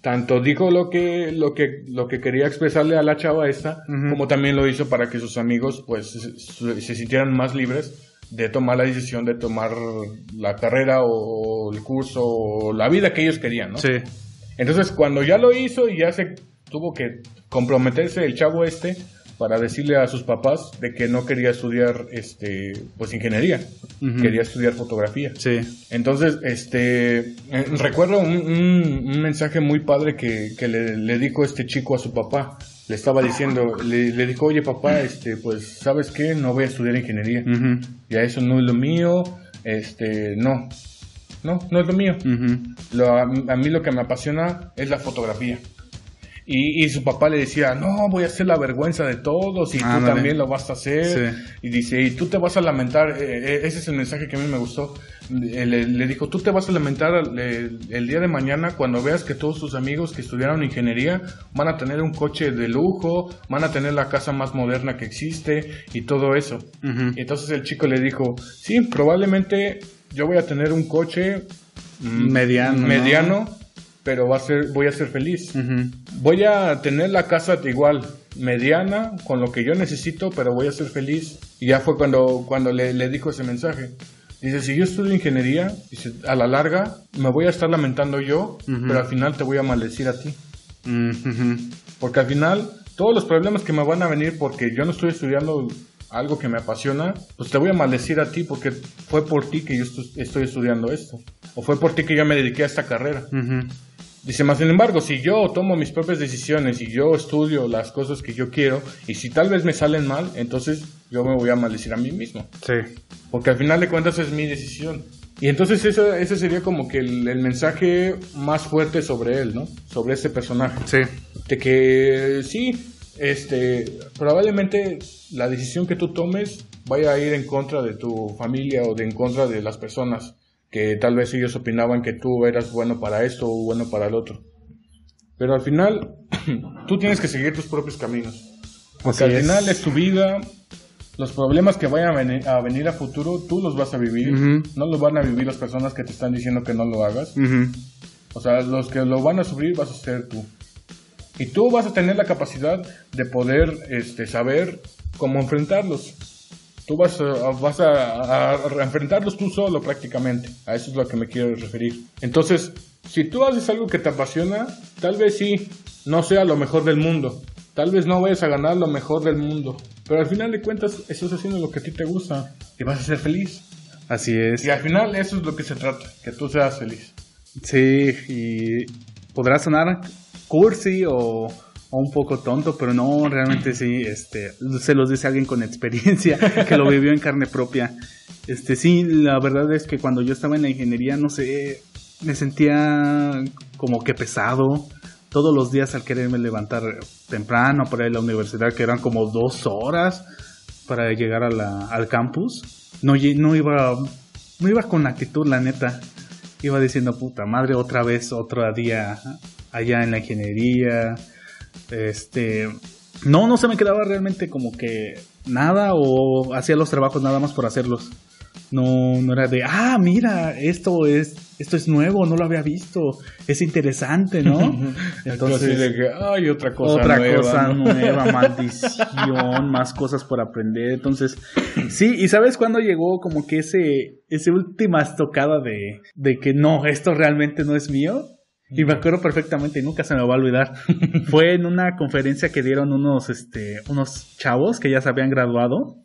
B: tanto dijo lo que, lo que, lo que quería expresarle a la chava esta, como también lo hizo para que sus amigos, pues, se sintieran más libres de tomar la decisión de tomar la carrera o el curso o la vida que ellos querían, ¿no?
A: Sí.
B: Entonces, cuando ya lo hizo y ya se tuvo que comprometerse el chavo este para decirle a sus papás de que no quería estudiar, este, pues, ingeniería, quería estudiar fotografía.
A: Sí.
B: Entonces, este, eh, recuerdo un, un- un mensaje muy padre que, que le, le dijo este chico a su papá. Le estaba diciendo, le, le dijo, oye papá, este, pues, ¿sabes qué? No voy a estudiar ingeniería. Ya eso no es lo mío, este, no. No, no es lo mío. Lo- a, a mí lo que me apasiona es la fotografía. Y, y su papá le decía, no, voy a hacer la vergüenza de todos y tú también lo vas a hacer.
A: Sí.
B: Y dice, y tú te vas a lamentar, eh, eh, ese es el mensaje que a mí me gustó. Le, le dijo, tú te vas a lamentar el, día de mañana cuando veas que todos tus amigos que estudiaron ingeniería van a tener un coche de lujo, van a tener la casa más moderna que existe y todo eso. Y entonces el chico le dijo, sí, probablemente yo voy a tener un coche mm,
A: Mediano, ¿no?
B: mediano, pero va a ser, voy a ser feliz. Voy a tener la casa igual, mediana, con lo que yo necesito, pero voy a ser feliz. Y ya fue cuando, cuando le, le dijo ese mensaje. Dice, si yo estudio ingeniería, dice, a la larga me voy a estar lamentando yo, pero al final te voy a maldecir a ti. Porque al final, todos los problemas que me van a venir porque yo no estoy estudiando algo que me apasiona, pues te voy a maldecir a ti porque fue por ti que yo estoy estudiando esto. O fue por ti que yo me dediqué a esta carrera. Dice, más sin embargo, si yo tomo mis propias decisiones y yo estudio las cosas que yo quiero, y si tal vez me salen mal, entonces yo me voy a maldecir a mí mismo.
A: Sí.
B: Porque al final de cuentas es mi decisión. Y entonces eso, ese sería como que el, el mensaje más fuerte sobre él, ¿no? Sobre este personaje.
A: Sí.
B: De que sí, este, probablemente la decisión que tú tomes vaya a ir en contra de tu familia o de en contra de las personas que tal vez ellos opinaban que tú eras bueno para esto o bueno para el otro. Pero al final, tú tienes que seguir tus propios caminos. Porque
A: Así
B: al final es tu vida, los problemas que vayan a venir, a venir a futuro, tú los vas a vivir. No los van a vivir las personas que te están diciendo que no lo hagas. O sea, los que lo van a sufrir vas a ser tú. Y tú vas a tener la capacidad de poder este, saber cómo enfrentarlos. Tú vas, a, vas a, a- a enfrentarlos tú solo prácticamente. A eso es lo que me quiero referir. Entonces, si tú haces algo que te apasiona, tal vez sí, no sea lo mejor del mundo. Tal vez no vayas a ganar lo mejor del mundo. Pero al final de cuentas, estás haciendo lo que a ti te gusta. Y vas a ser feliz.
A: Así es.
B: Y al final eso es lo que se trata. Que tú seas feliz.
A: Sí, y podrá sonar cursi o, un poco tonto, pero no, realmente sí, este, se los dice alguien con experiencia, que lo vivió en carne propia. Este, sí, la verdad es que cuando yo estaba en la ingeniería, no sé, me sentía como que pesado. Todos los días al quererme levantar temprano para ir a la universidad, que eran como dos horas para llegar al campus, no, no iba, no iba con actitud, la neta iba diciendo, puta madre, otra vez, otro día allá en la ingeniería. Este, no, no se me quedaba realmente como que nada o hacía los trabajos nada más por hacerlos. No, no era de, ah, mira, esto es, esto es nuevo, no lo había visto, es interesante, ¿no?
B: Entonces, de que, ay, otra cosa
A: otra
B: nueva.
A: cosa
B: ¿no?
A: nueva, maldición, más cosas por aprender. Entonces, sí, y sabes cuándo llegó como que ese, ese última estocada de, de que no, esto realmente no es mío. Y me acuerdo perfectamente, y nunca se me va a olvidar. Fue en una conferencia que dieron unos, este, unos chavos que ya se habían graduado.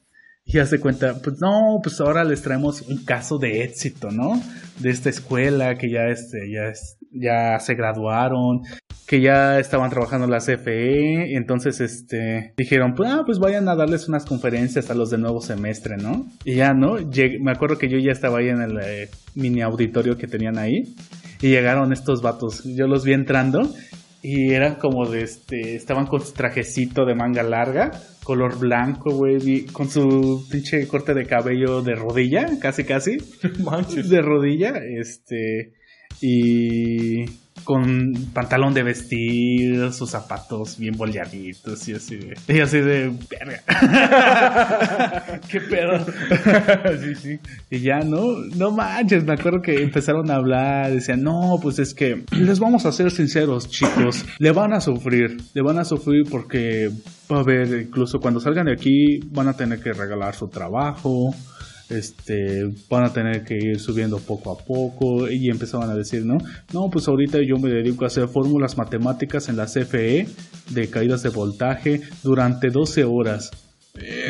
A: Y hace cuenta, pues no, pues ahora les traemos un caso de éxito, ¿no? De esta escuela que ya, este, ya, ya se graduaron, que ya estaban trabajando en la CFE, entonces, este, dijeron, pues, ah, pues vayan a darles unas conferencias a los de nuevo semestre, ¿no? Y ya, ¿no? Llegué- me acuerdo que yo ya estaba ahí en el eh, mini auditorio que tenían ahí, y llegaron estos vatos, yo los vi entrando, y eran como de este, estaban con su trajecito de manga larga, color blanco, güey, con su pinche corte de cabello de rodilla, casi casi,
B: Manches.
A: de rodilla, este, y con pantalón de vestir, sus zapatos bien boleaditos y así de, y así de. Qué pedo.
B: sí, sí.
A: Y ya, no, no manches, me acuerdo que empezaron a hablar, decían, no, pues es que les vamos a ser sinceros, chicos, le van a sufrir, le van a sufrir porque va a haber, incluso cuando salgan de aquí, van a tener que regalar su trabajo, este, van a tener que ir subiendo poco a poco, y empezaban a decir, ¿no? No, pues ahorita yo me dedico a hacer fórmulas matemáticas en la CFE de caídas de voltaje durante 12 horas.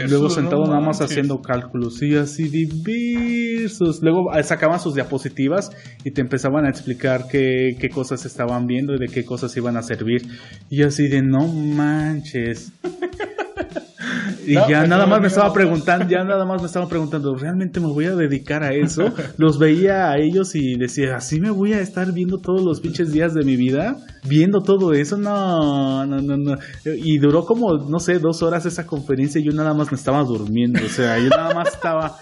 A: Luego sentado
B: no
A: nada más haciendo cálculos y así diversos. Luego ah, sacaban sus diapositivas y te empezaban a explicar qué, qué cosas estaban viendo y de qué cosas iban a servir. Y así de no manches. Y
B: No,
A: ya nada más me estaba preguntando, ya nada más me estaba preguntando, ¿realmente me voy a dedicar a eso? Los veía a ellos y decía, ¿así me voy a estar viendo todos los pinches días de mi vida? ¿Viendo todo eso? No, no, no, no. Y duró como, no sé, dos horas esa conferencia y yo nada más me estaba durmiendo. O sea, yo nada más estaba...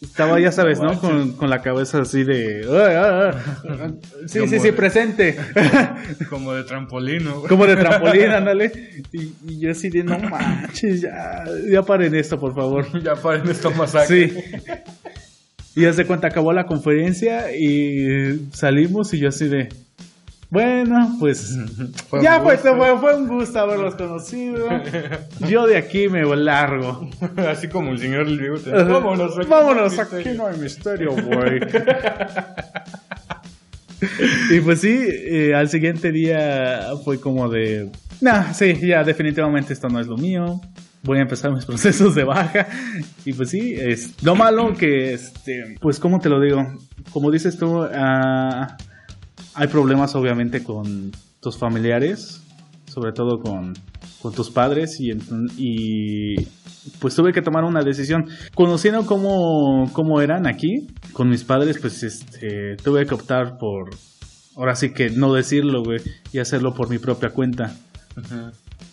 A: Estaba, ya sabes, ¿no? Con, con la cabeza así de... Sí, sí, sí, presente.
B: Como de trampolino. güey.
A: Como de trampolín, ándale. Y, y yo así de, no manches, ya, ya paren esto, por favor.
B: Ya paren esta masacre.
A: Sí. Y ya se cuenta, acabó la conferencia y salimos y yo así de, bueno, pues
B: Fue
A: ya pues fue, fue un gusto haberlos conocido. Yo de aquí me largo.
B: Así como el señor.
A: Ajá.
B: Vámonos, aquí
A: Vámonos,
B: no hay
A: aquí
B: misterio.
A: no hay misterio, güey. y pues sí, eh, al siguiente día fue como de, nah, sí, ya definitivamente esto no es lo mío. Voy a empezar mis procesos de baja. Y pues sí, es lo malo que, este, pues cómo te lo digo, como dices tú, ah, hay problemas obviamente con tus familiares, sobre todo con, con tus padres y, pues tuve que tomar una decisión. Conociendo cómo, cómo eran aquí con mis padres, pues este, tuve que optar por, ahora sí que no decirlo, güey, y hacerlo por mi propia cuenta.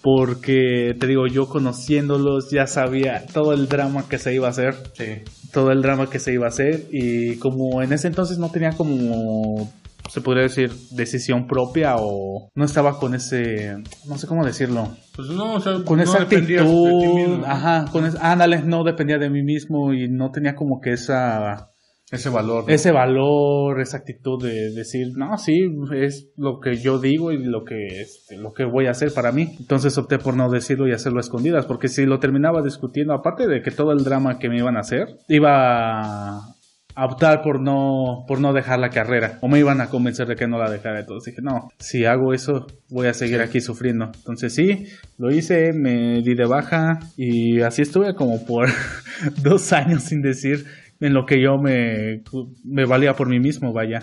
A: Porque te digo, yo conociéndolos ya sabía todo el drama que se iba a hacer
B: Sí.
A: todo el drama que se iba a hacer y como en ese entonces no tenía como se podría decir decisión propia o no estaba con ese no sé cómo decirlo
B: Pues no, o sea,
A: con
B: no
A: esa
B: dependías de ti
A: actitud
B: mismo,
A: ajá con es, ándale no dependía de mí mismo y no tenía como que esa
B: Ese valor. ¿no?
A: ese valor esa actitud de decir no sí es lo que yo digo y lo que este, lo que voy a hacer para mí entonces opté por no decirlo y hacerlo a escondidas porque si lo terminaba discutiendo aparte de que todo el drama que me iban a hacer iba a optar por no por no dejar la carrera o me iban a convencer de que no la dejara entonces dije no si hago eso voy a seguir aquí sufriendo entonces sí lo hice me di de baja y así estuve como por dos años sin decir en lo que yo me, me valía por mí mismo, vaya.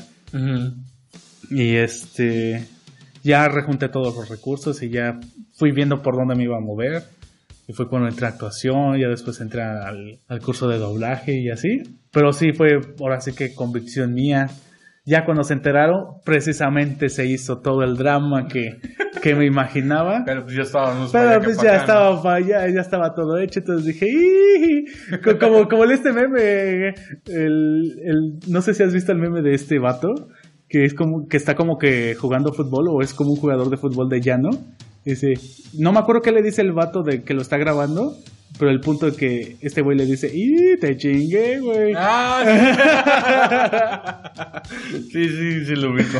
A: Y este, ya rejunté todos los recursos y ya fui viendo por dónde me iba a mover. Y fue cuando entré a actuación, ya después entré al, al curso de doblaje y así. Pero sí fue, ahora sí que convicción mía. Ya cuando se enteraron, precisamente se hizo todo el drama que, que me imaginaba.
B: Pero pues ya estábamos
A: Pero pues ya estaba allá, ya estaba todo hecho, entonces dije, como, como el este meme, el, el, no sé si has visto el meme de este vato, que es como que está como que jugando fútbol o es como un jugador de fútbol de llano. Dice, no me acuerdo qué le dice el vato de que lo está grabando, pero el punto es que este güey le dice, ¡y te chingué, güey!
B: Ah, sí. sí, sí, lo ubico.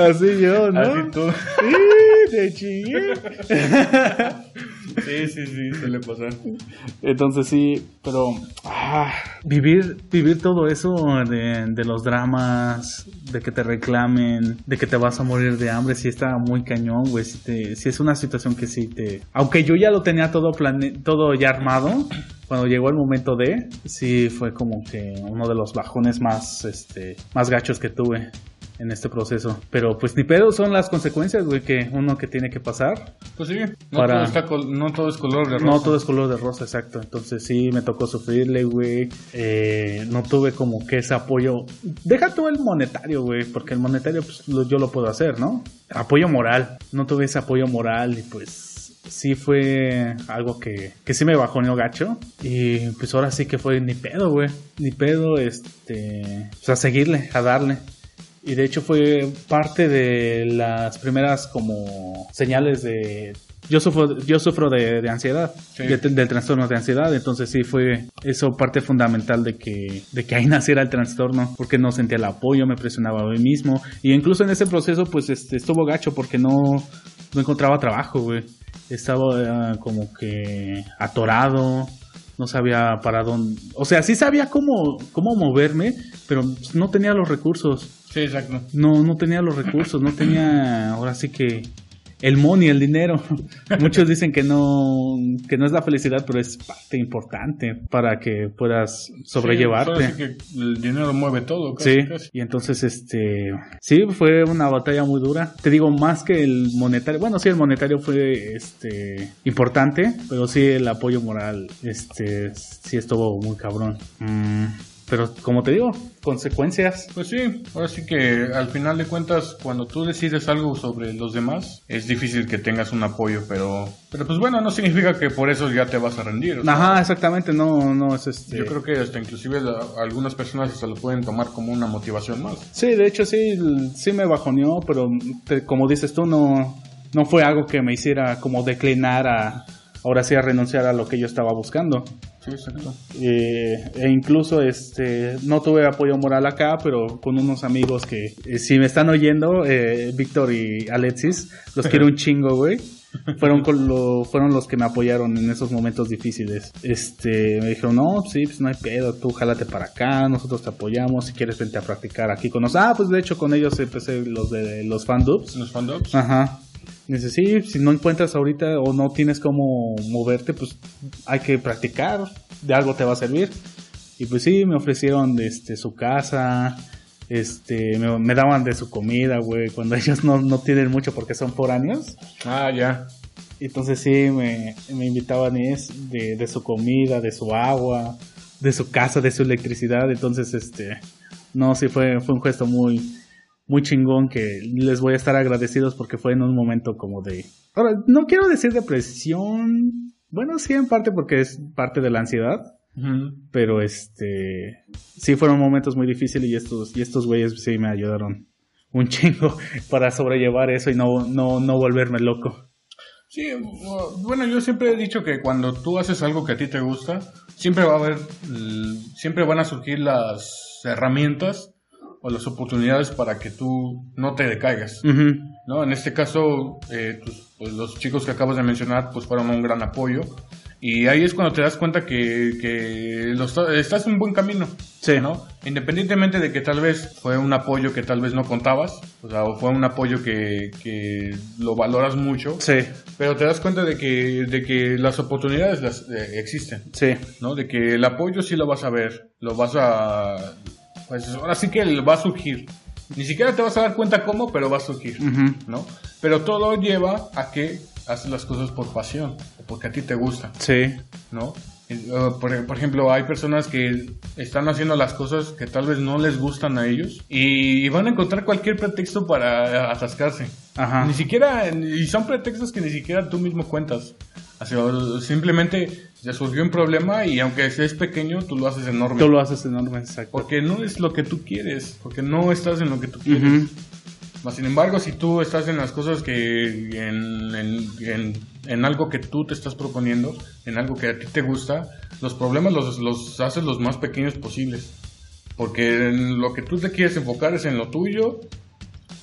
A: Así yo, ¿no?
B: Así tú.
A: ¡y te chingué!
B: Sí, sí, sí, suele pasar.
A: Entonces sí, pero ah, vivir, vivir todo eso de, de los dramas, de que te reclamen, de que te vas a morir de hambre, sí está muy cañón, güey. Sí, te- sí es una situación que sí te... Aunque yo ya lo tenía todo, plane todo ya armado, cuando llegó el momento de, sí fue como que uno de los bajones más, este, más gachos que tuve en este proceso. Pero pues ni pedo son las consecuencias, güey, que uno que tiene que pasar.
B: Pues sí, no,
A: Para-
B: todo, está col- no todo es color de rosa.
A: No todo es color de rosa, exacto. Entonces sí, me tocó sufrirle, güey. Eh, no tuve como que ese apoyo. Deja tú el monetario, güey, porque el monetario pues, lo- yo lo puedo hacer, ¿no? Apoyo moral. No tuve ese apoyo moral y pues sí fue algo que, que sí me bajoneó gacho. Y pues ahora sí que fue ni pedo, güey. Ni pedo, este... Pues a seguirle, a darle. Y de hecho fue parte de las primeras como señales de... Yo sufro, yo sufro de, de ansiedad,
B: Sí.
A: de- del trastorno de ansiedad, entonces sí fue eso parte fundamental de que, de que ahí naciera el trastorno, porque no sentía el apoyo, me presionaba a mí mismo, y incluso en ese proceso pues este, estuvo gacho porque no, no encontraba trabajo, güey. Estaba eh, como que atorado, no sabía para dónde, o sea, sí sabía cómo, cómo moverme, pero no tenía los recursos.
B: Sí, exacto.
A: No, no tenía los recursos, no tenía, ahora sí que el money, el dinero. Muchos dicen que no, que no es la felicidad, pero es parte importante para que puedas sobrellevarte.
B: Sí, que el dinero mueve todo, casi,
A: Sí,
B: casi.
A: y entonces este, sí, fue una batalla muy dura. Te digo, más que el monetario, bueno, sí, el monetario fue este importante, pero sí el apoyo moral, este, sí estuvo muy cabrón. Mm, pero como te digo, consecuencias.
B: Pues sí, ahora sí que al final de cuentas, cuando tú decides algo sobre los demás, es difícil que tengas un apoyo, pero, pero pues bueno, no significa que por eso ya te vas a rendir. o sea,
A: Ajá, exactamente, no, no es este.
B: Yo creo que hasta inclusive la- algunas personas hasta lo pueden tomar como una motivación más.
A: Sí, de hecho sí, sí me bajoneó, pero te- como dices tú, no, no fue algo que me hiciera como declinar a, ahora sí a renunciar a lo que yo estaba buscando.
B: Sí, exacto.
A: Eh, e incluso este no tuve apoyo moral acá, pero con unos amigos que eh, si me están oyendo, eh, Víctor y Alexis, los quiero un chingo, güey. Fueron con lo, fueron los que me apoyaron en esos momentos difíciles. Este, me dijeron, no, sí, pues no hay pedo, tú jálate para acá, nosotros te apoyamos, si quieres vente a practicar aquí con nosotros. Ah, pues de hecho con ellos empecé los de los fan dubs.
B: Los fandubs.
A: Ajá. Dice, sí, si no encuentras ahorita o no tienes cómo moverte, pues hay que practicar, de algo te va a servir. Y pues sí, me ofrecieron este, su casa, este, me, me daban de su comida, güey, cuando ellos no, no tienen mucho porque son foráneos.
B: Ah, ya.
A: Entonces sí, me, me invitaban es de, de su comida, de su agua, de su casa, de su electricidad. Entonces, este, no, sí fue, fue un gesto muy, muy chingón que les voy a estar agradecidos porque fue en un momento como de... Ahora, no quiero decir depresión, bueno, sí en parte porque es parte de la ansiedad, pero este, sí fueron momentos muy difíciles y estos, y estos güeyes sí me ayudaron un chingo para sobrellevar eso y no, no, no volverme loco.
B: Sí, bueno, yo siempre he dicho que cuando tú haces algo que a ti te gusta, siempre va a haber, siempre van a surgir las herramientas o las oportunidades para que tú no te decaigas.
A: Ujú.
B: ¿no? En este caso, eh, tus- pues, los chicos que acabas de mencionar pues fueron un gran apoyo. Y ahí es cuando te das cuenta que, que estás en un buen camino.
A: Sí.
B: ¿no? Independientemente de que tal vez fue un apoyo que tal vez no contabas, o sea, o fue un apoyo que, que lo valoras mucho,
A: Sí,
B: pero te das cuenta de que, de que las oportunidades las, eh, existen,
A: sí.
B: ¿no? De que el apoyo sí lo vas a ver, lo vas a... Pues ahora sí que va a surgir. Ni siquiera te vas a dar cuenta cómo, pero va a surgir. ¿no? Pero todo lleva a que haces las cosas por pasión, o porque a ti te gusta,
A: Sí.
B: ¿no? Eh, por, por ejemplo, hay personas que están haciendo las cosas que tal vez no les gustan a ellos y, y van a encontrar cualquier pretexto para atascarse.
A: Ajá.
B: Ni siquiera, y son pretextos que ni siquiera tú mismo cuentas. Así, simplemente Ya surgió un problema y aunque es pequeño, tú lo haces enorme.
A: Tú lo haces enorme, exacto.
B: Porque no es lo que tú quieres, porque no estás en lo que tú quieres. Más sin embargo, si tú estás en las cosas que, en, en, en, algo que tú te estás proponiendo, en algo que a ti te gusta, los problemas los, los haces los más pequeños posibles. Porque en lo que tú te quieres enfocar es en lo tuyo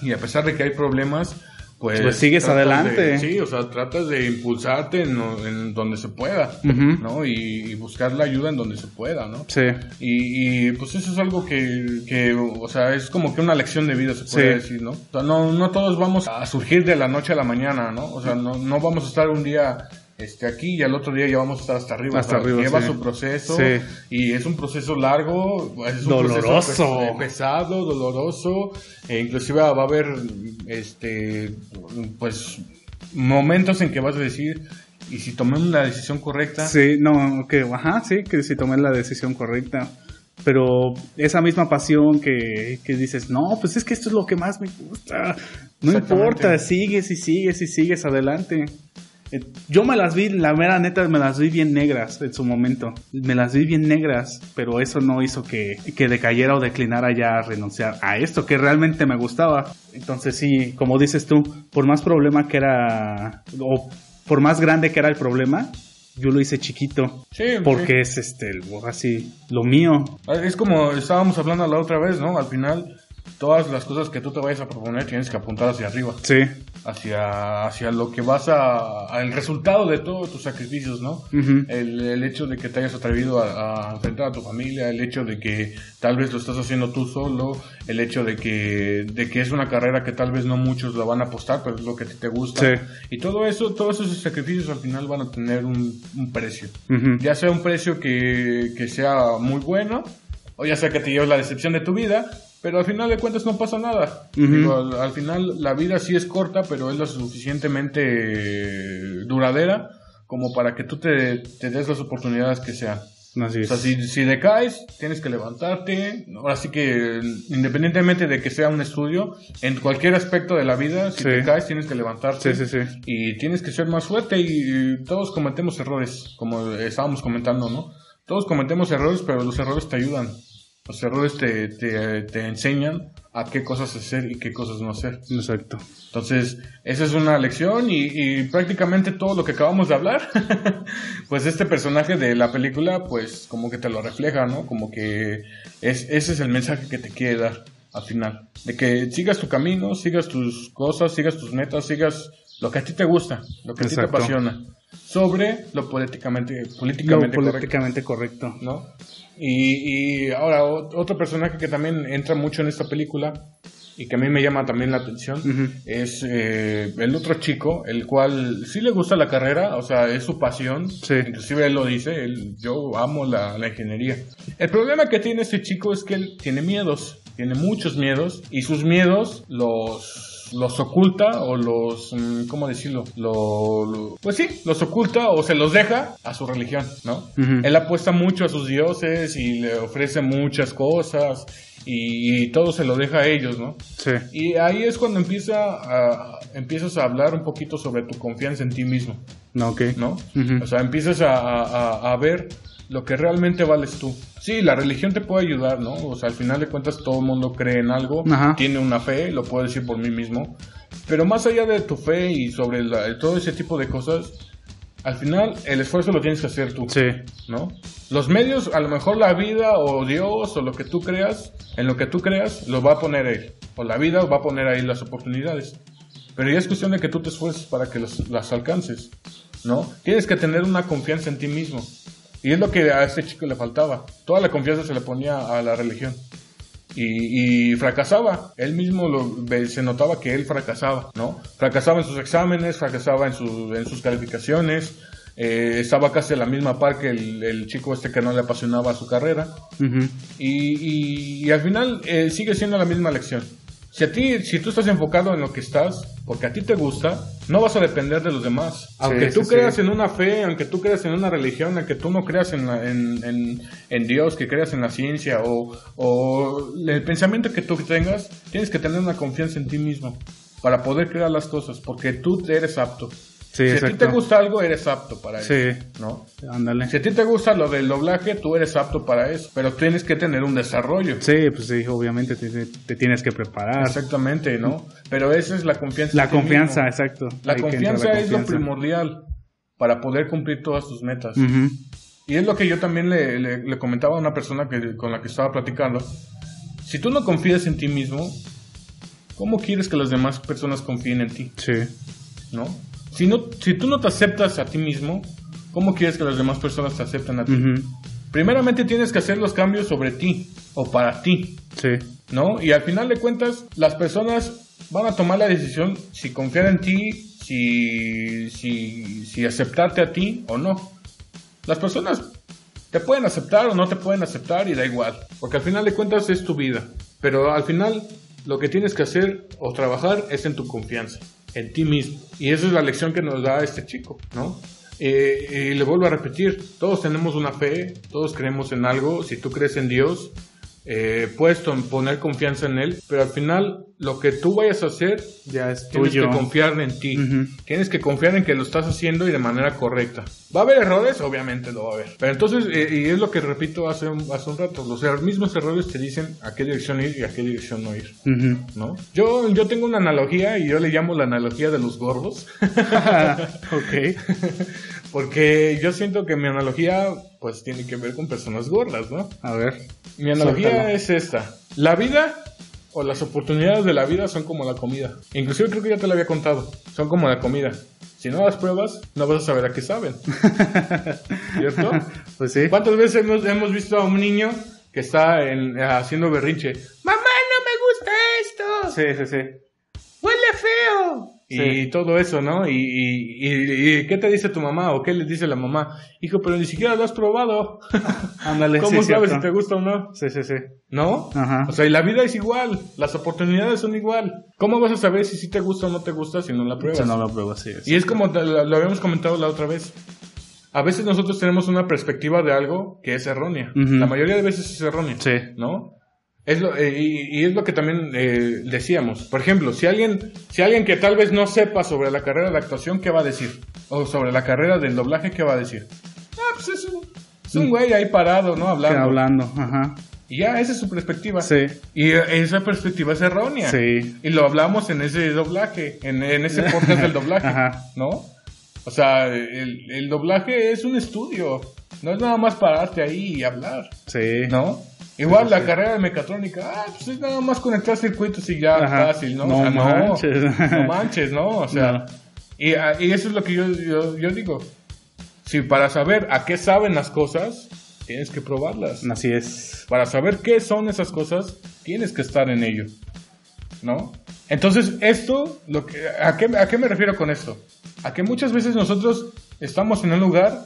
B: y a pesar de que hay problemas, pues,
A: pues, sigues adelante.
B: sí, o sea, tratas de impulsarte en, donde se pueda, ¿no? Y, buscar la ayuda en donde se pueda, ¿no?
A: Sí.
B: Y, pues eso es algo que, que, o sea, es como que una lección de vida, se puede decir, ¿no? O sea, no, no todos vamos a surgir de la noche a la mañana, ¿no? O sea, no, no vamos a estar un día este, aquí y al otro día ya vamos a estar hasta arriba.
A: Hasta arriba
B: lleva su proceso y es un proceso largo, es un
A: doloroso,
B: proceso pesado, doloroso, e inclusive va a haber, este, pues, momentos en que vas a decir, y si tomé la decisión correcta.
A: Sí, no, que, ajá, sí, que si tomé la decisión correcta. Pero esa misma pasión que, que dices, no, pues es que esto es lo que más me gusta. No importa, sigues y sigues y sigues adelante. Yo me las vi, la mera neta, me las vi bien negras en su momento. Me las vi bien negras, pero eso no hizo que, que decayera o declinara ya a renunciar a esto que realmente me gustaba. Entonces sí, como dices tú, por más problema que era, o por más grande que era el problema, yo lo hice chiquito.
B: Sí,
A: porque es este, así, lo mío.
B: Es como estábamos hablando la otra vez, ¿no? Al final todas las cosas que tú te vayas a proponer tienes que apuntar hacia arriba.
A: Sí.
B: Hacia, hacia lo que vas a, el resultado de todos tus sacrificios, ¿no? el, el, hecho de que te hayas atrevido a, enfrentar a tu familia, el hecho de que tal vez lo estás haciendo tú solo, el hecho de que, de que es una carrera que tal vez no muchos la van a apostar, pero es lo que a ti te gusta.
A: Sí.
B: Y todo eso, todos esos sacrificios al final van a tener un, un precio. Ya sea un precio que, que sea muy bueno, o ya sea que te lleve la decepción de tu vida, pero al final de cuentas no pasa nada. al, final la vida sí es corta, pero es lo suficientemente duradera como para que tú te, des las oportunidades que sean.
A: Así
B: o sea, si, si, decaes, tienes que levantarte. Ahora sí que, independientemente de que sea un estudio, en cualquier aspecto de la vida, si decaes, tienes que levantarte.
A: Sí, sí,
B: y tienes que ser más fuerte. y todos cometemos errores, como estábamos comentando, ¿no? Todos cometemos errores, pero los errores te ayudan. Los errores te, te, enseñan a qué cosas hacer y qué cosas no hacer.
A: Exacto.
B: Entonces, esa es una lección y, prácticamente todo lo que acabamos de hablar, pues este personaje de la película, pues como que te lo refleja, ¿no? Como que es, ese es el mensaje que te quiere dar al final. De que sigas tu camino, sigas tus cosas, sigas tus metas, sigas lo que a ti te gusta, lo que a ti te apasiona. Sobre lo políticamente, políticamente,
A: políticamente correcto.
B: ¿no? Y, ahora, otro personaje que también entra mucho en esta película y que a mí me llama también la atención es eh, el otro chico, el cual sí le gusta la carrera, o sea, es su pasión. Inclusive él lo dice, él, yo amo la, la ingeniería. El problema que tiene este chico es que él tiene miedos, tiene muchos miedos y sus miedos los los oculta o los, mm, ¿cómo decirlo? Lo, pues sí, los oculta o se los deja a su religión, ¿no? Él apuesta mucho a sus dioses y le ofrece muchas cosas y, todo se lo deja a ellos, ¿no?
A: Sí.
B: Y ahí es cuando empieza a, empiezas a hablar un poquito sobre tu confianza en ti mismo.
A: No, ok.
B: ¿No? O sea, empiezas a, a ver lo que realmente vales tú. Sí, la religión te puede ayudar, ¿no? O sea, al final de cuentas todo el mundo cree en algo, tiene una fe, lo puedo decir por mí mismo. Pero más allá de tu fe y sobre todo ese tipo de cosas, al final el esfuerzo lo tienes que hacer tú.
A: Sí.
B: ¿No? Los medios, a lo mejor la vida o Dios o lo que tú creas, en lo que tú creas, lo va a poner él. O la vida va a poner ahí las oportunidades. Pero ya es cuestión de que tú te esfuerces para que las alcances. ¿No? Tienes que tener una confianza en ti mismo. Y es lo que a este chico le faltaba. Toda la confianza se le ponía a la religión. Y, fracasaba. Él mismo lo, se notaba que él fracasaba, ¿no? Fracasaba en sus exámenes, fracasaba en, en sus calificaciones. Eh, estaba casi a la misma par que el, chico este que no le apasionaba su carrera. y, al final eh, sigue siendo la misma lección. Si a ti, si tú estás enfocado en lo que estás, porque a ti te gusta, no vas a depender de los demás. Aunque tú creas en una fe, aunque tú creas en una religión, aunque tú no creas en, en, en, Dios, que creas en la ciencia o, o, el pensamiento que tú tengas, tienes que tener una confianza en ti mismo para poder crear las cosas, porque tú eres apto.
A: Sí,
B: si a ti te gusta algo, eres apto para eso. ¿No?
A: ándale.
B: Si a ti te gusta lo del doblaje, tú eres apto para eso. Pero tienes que tener un desarrollo.
A: Sí, pues sí, obviamente te, te tienes que preparar.
B: Exactamente, ¿no? Pero esa es la confianza.
A: La confianza,
B: mismo.
A: exacto.
B: La confianza
A: la
B: es lo primordial para poder cumplir todas tus metas. Y es lo que yo también le, le- le comentaba a una persona que, con la que estaba platicando. Si tú no confías en ti mismo, ¿cómo quieres que las demás personas confíen en ti?
A: Sí.
B: ¿No? Si, no, si tú no te aceptas a ti mismo, ¿cómo quieres que las demás personas te acepten a ti?
A: Ujú.
B: Primeramente tienes que hacer los cambios sobre ti o para ti,
A: Sí.
B: ¿no? Y al final de cuentas, las personas van a tomar la decisión si confiar en ti, si, si, si aceptarte a ti o no. Las personas te pueden aceptar o no te pueden aceptar y da igual, porque al final de cuentas es tu vida. Pero al final lo que tienes que hacer o trabajar es en tu confianza, en ti mismo. Y esa es la lección que nos da este chico, ¿no? Eh, y le vuelvo a repetir, todos tenemos una fe, todos creemos en algo, si tú crees en Dios, eh, puedes poner confianza en Él, pero al final lo que tú vayas a hacer,
A: Ya es
B: tienes que confiar en ti, tienes que confiar en que lo estás haciendo y de manera correcta. ¿Va a haber errores? Obviamente lo va a haber. Pero entonces, eh, y es lo que repito hace un, hace un rato, los er- mismos errores te dicen a qué dirección ir y a qué dirección no ir. ¿No? Yo, yo tengo una analogía y yo le llamo la analogía de los gordos.
A: ok.
B: Porque yo siento que mi analogía pues tiene que ver con personas gordas, ¿no?
A: A ver.
B: Mi analogía
A: Suéltalo.
B: es esta. La vida o las oportunidades de la vida son como la comida. Inclusive creo que ya te lo había contado. Son como la comida. Si no las pruebas, no vas a saber a qué saben. ¿Cierto?
A: Pues sí.
B: ¿Cuántas veces hemos, hemos visto a un niño que está en- haciendo berrinche? Mamá, no me gusta esto.
A: Sí, sí, sí.
B: Huele feo. Y
A: Sí.
B: todo eso, ¿no? Y, y, y- y ¿qué te dice tu mamá o qué le dice la mamá? Hijo, pero ni siquiera lo has probado.
A: Ándale,
B: ¿Cómo
A: sí,
B: sabes
A: cierto.
B: si te gusta o no?
A: Sí, sí, sí.
B: ¿No?
A: Ajá.
B: O sea, y la vida es igual, las oportunidades son igual. ¿Cómo vas a saber si sí te gusta o no te gusta si no la pruebas?
A: Si no lo pruebo, sí.
B: Y es como lo, habíamos comentado la otra vez. A veces nosotros tenemos una perspectiva de algo que es errónea. La mayoría de veces es errónea.
A: Sí.
B: ¿No? Es lo, eh, y, y es lo que también eh, decíamos. Por ejemplo, si alguien, si alguien que tal vez no sepa sobre la carrera de actuación, ¿qué va a decir? O sobre la carrera del doblaje, ¿qué va a decir? Ah, pues es un, es un güey ahí parado, ¿no? Hablando.
A: hablando, ajá.
B: Y ya, esa es su perspectiva.
A: Sí.
B: Y eh, esa perspectiva es errónea.
A: Sí.
B: Y lo hablamos en ese doblaje, en, en ese podcast del doblaje,
A: Ajá.
B: ¿no? O sea, el, el doblaje es un estudio. No es nada más pararte ahí y hablar,
A: Sí.
B: ¿no? Igual la
A: sí.
B: carrera de mecatrónica, ah, pues es nada más conectar circuitos y ya
A: Ajá.
B: fácil, ¿no?
A: No
B: O sea,
A: manches.
B: no, no manches, ¿no? O sea,
A: No.
B: y, ah, y eso es lo que yo, yo, yo digo. Si para saber a qué saben las cosas, tienes que probarlas.
A: Así es.
B: Para saber qué son esas cosas, tienes que estar en ello. ¿No? Entonces, esto, lo que, ¿a, qué, ¿a qué me refiero con esto? A que muchas veces nosotros estamos en un lugar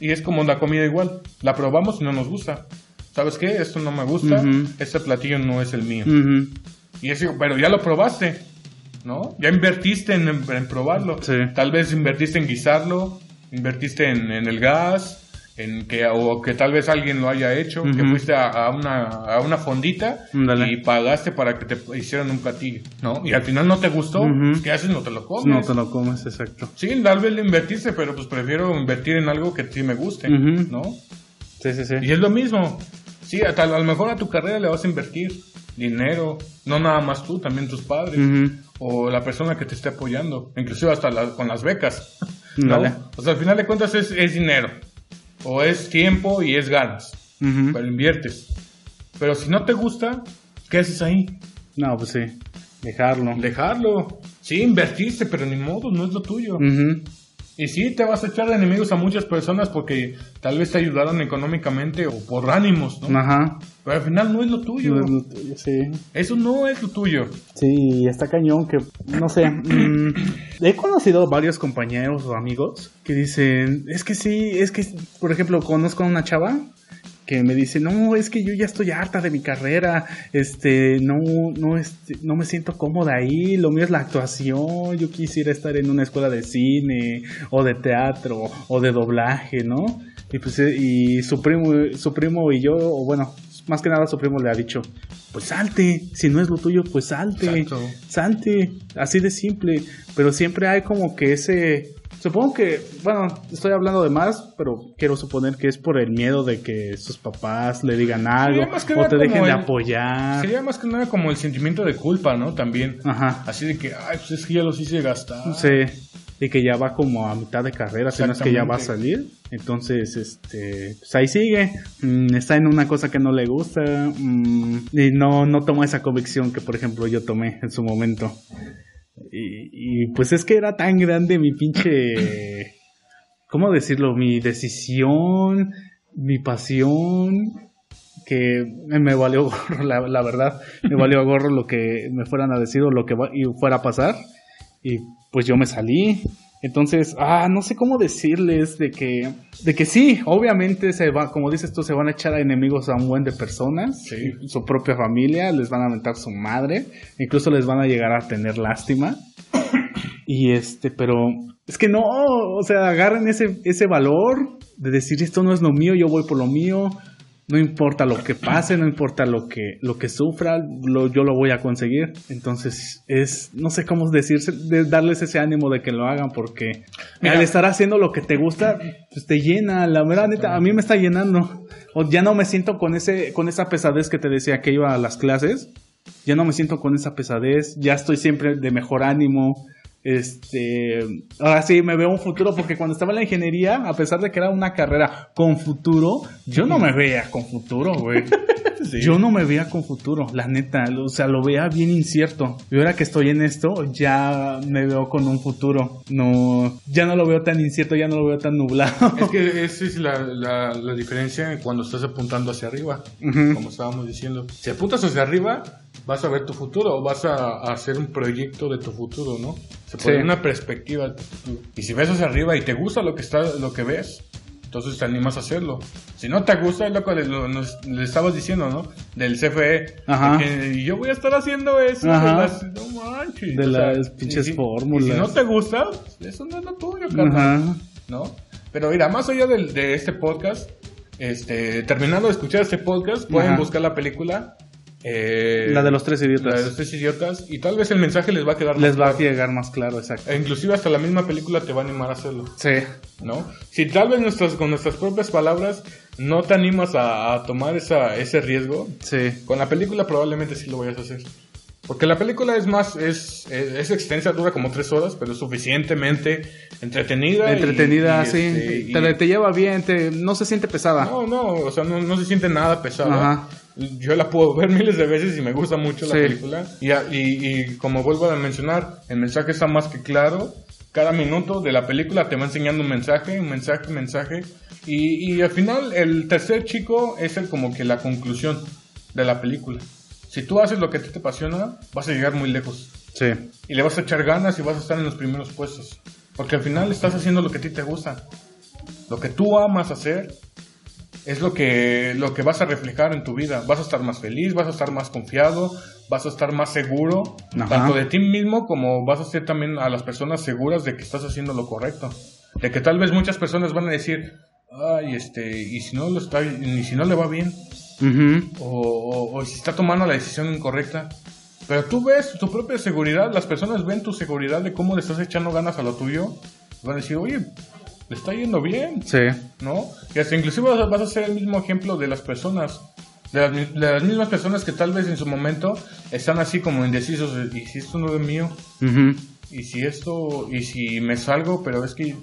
B: y es como la comida igual. La probamos y no nos gusta. ¿Sabes qué? Esto no me gusta.
A: Ujú.
B: Este platillo no es el mío.
A: Ujú.
B: Y es, pero ya lo probaste, ¿no? Ya invertiste en, en probarlo.
A: Sí.
B: Tal vez invertiste en guisarlo, invertiste en, en el gas, en que, o que tal vez alguien lo haya hecho, que fuiste a, a una, a una fondita y pagaste para que te hicieran un platillo, ¿no? Y al final no te gustó, ¿qué haces? No te lo comes.
A: No te lo comes, exacto.
B: Sí, tal vez le invertiste, pero pues prefiero invertir en algo que sí me guste. ¿no?
A: Sí, sí, sí.
B: Y es lo mismo. Sí, a, a lo mejor a tu carrera le vas a invertir dinero, no nada más tú, también tus padres o la persona que te esté apoyando, inclusive hasta la- con las becas. O sea, al final de cuentas es, es dinero, o es tiempo y es ganas,
A: Ujú.
B: pero inviertes. Pero si no te gusta, ¿qué haces ahí?
A: No, pues sí. Dejarlo.
B: Dejarlo. Sí, invertiste, pero ni modo, no es lo tuyo. Y sí, te vas a echar de enemigos a muchas personas porque tal vez te ayudaron económicamente o por ánimos, ¿no?
A: Ajá.
B: Pero al final no es lo tuyo.
A: No es lo tuyo, sí.
B: Eso no es lo tuyo.
A: Sí, está cañón que, no sé, mm, he conocido varios compañeros o amigos que dicen, es que sí, es que, por ejemplo, conozco a una chava que me dice, no, es que yo ya estoy harta de mi carrera, este, no, no, este, no me siento cómoda ahí, lo mío es la actuación, yo quisiera estar en una escuela de cine, o de teatro, o de doblaje, ¿no? Y pues, eh, y su primo, su primo y yo, o bueno, más que nada su primo le ha dicho, pues salte, si no es lo tuyo, pues salte,
B: Exacto.
A: salte, así de simple, pero siempre hay como que ese, Supongo que, bueno, estoy hablando de más, pero quiero suponer que es por el miedo de que sus papás le digan algo
B: Sería más que
A: o te dejen de apoyar.
B: Sería más que nada como el sentimiento de culpa, ¿no? También.
A: Ajá.
B: Así de que, ay, pues es que ya los hice gastar.
A: Sí. Y que ya va como a mitad de carrera, si no es que ya va a salir. Entonces, este, pues ahí sigue. Mm, está en una cosa que no le gusta. mm, y no, no toma esa convicción que, por ejemplo, yo tomé en su momento. Y, y, pues es que era tan grande mi pinche. ¿Cómo decirlo? Mi decisión, mi pasión, que me valió gorro, la, la verdad. Me valió gorro lo que me fueran a decir o lo que y fuera a pasar. Y pues yo me salí. Entonces, ah, no sé cómo decirles de que, de que sí, obviamente se va, como dices tú, se van a echar a enemigos a un buen de personas,
B: Sí.
A: su propia familia, les van a aventar su madre, incluso les van a llegar a tener lástima. Y este, pero es que no, o sea, agarren ese, ese valor de decir esto no es lo mío, yo voy por lo mío, no importa lo que pase, no importa lo que, lo que sufra, lo, yo lo voy a conseguir. Entonces, es, no sé cómo decirse, de darles ese ánimo de que lo hagan, porque
B: Mira.
A: al estar haciendo lo que te gusta, pues te llena, la verdad, neta, a mí me está llenando. O ya no me siento con ese, con esa pesadez que te decía que iba a las clases. Ya no me siento con esa pesadez, ya estoy siempre de mejor ánimo. Este, ahora sí me veo un futuro porque cuando estaba en la ingeniería, a pesar de que era una carrera con futuro, yo no me veía con futuro, güey.
B: Sí.
A: Yo no me veía con futuro, la neta, o sea, lo veía bien incierto. Y ahora que estoy en esto, ya me veo con un futuro. No, ya no lo veo tan incierto, ya no lo veo tan nublado.
B: Es que esa es la, la, la diferencia cuando estás apuntando hacia arriba, como estábamos diciendo. Si apuntas hacia arriba, vas a ver tu futuro, o vas a, a hacer un proyecto de tu futuro, ¿no? Se pone
A: Sí.
B: una perspectiva de tu futuro. Y si ves hacia arriba y te gusta lo que está, lo que ves, entonces te animas a hacerlo. Si no te gusta, es lo que le, lo- nos- le estabas diciendo, ¿no? Del CFE.
A: Ajá.
B: que yo voy a estar haciendo eso.
A: Ajá.
B: De las, no manches.
A: De
B: o sea,
A: las pinches
B: y
A: fórmulas.
B: Y si no te gusta, eso no es lo tuyo, carnal.
A: Ajá.
B: ¿no? Pero mira, más allá de, este podcast, este, terminando de escuchar este podcast, pueden
A: Ajá.
B: buscar la película. Eh,
A: La de los tres idiotas.
B: La de los tres idiotas. Y tal vez el mensaje les va a quedar
A: Les
B: más
A: va a llegar más claro, exacto.
B: E inclusive hasta la misma película te va a animar a hacerlo,
A: Sí.
B: ¿no? Si tal vez nuestras, con nuestras propias palabras no te animas a, a tomar esa, ese riesgo,
A: Sí.
B: con la película probablemente sí lo vayas a hacer. Porque la película es más, es, es, es extensa, dura como tres horas, pero es suficientemente entretenida.
A: Entretenida,
B: y,
A: sí.
B: este, y-
A: te, te lleva bien, te, no se siente pesada.
B: No, no, o sea, no, no se siente nada pesado.
A: Ajá.
B: Yo la puedo ver miles de veces y me gusta mucho la
A: Sí.
B: película. Y, y, y como vuelvo a mencionar, el mensaje está más que claro. Cada minuto de la película te va enseñando un mensaje, un mensaje, un mensaje. Y, y al final, el tercer chico es el como que la conclusión de la película. Si tú haces lo que a ti te apasiona, vas a llegar muy lejos.
A: Sí.
B: Y le vas a echar ganas y vas a estar en los primeros puestos. Porque al final estás haciendo lo que a ti te gusta. Lo que tú amas hacer es lo que, lo que vas a reflejar en tu vida. Vas a estar más feliz, vas a estar más confiado, vas a estar más seguro,
A: Ajá.
B: tanto de ti mismo como vas a ser también a las personas seguras de que estás haciendo lo correcto. De que tal vez muchas personas van a decir, ay, este, y si no lo está, y si no le va bien,
A: Ujú.
B: o, o- o si está tomando la decisión incorrecta. Pero tú ves tu propia seguridad, las personas ven tu seguridad de cómo le estás echando ganas a lo tuyo. Van a decir, oye, le está yendo bien,
A: Sí.
B: ¿no? Y hasta inclusive vas a, ser el mismo ejemplo de las personas. De las, mi- de las mismas personas que tal vez en su momento están así como indecisos. de, ¿Y si esto no es mío? ¿Y si esto? ¿Y si me salgo? Pero es que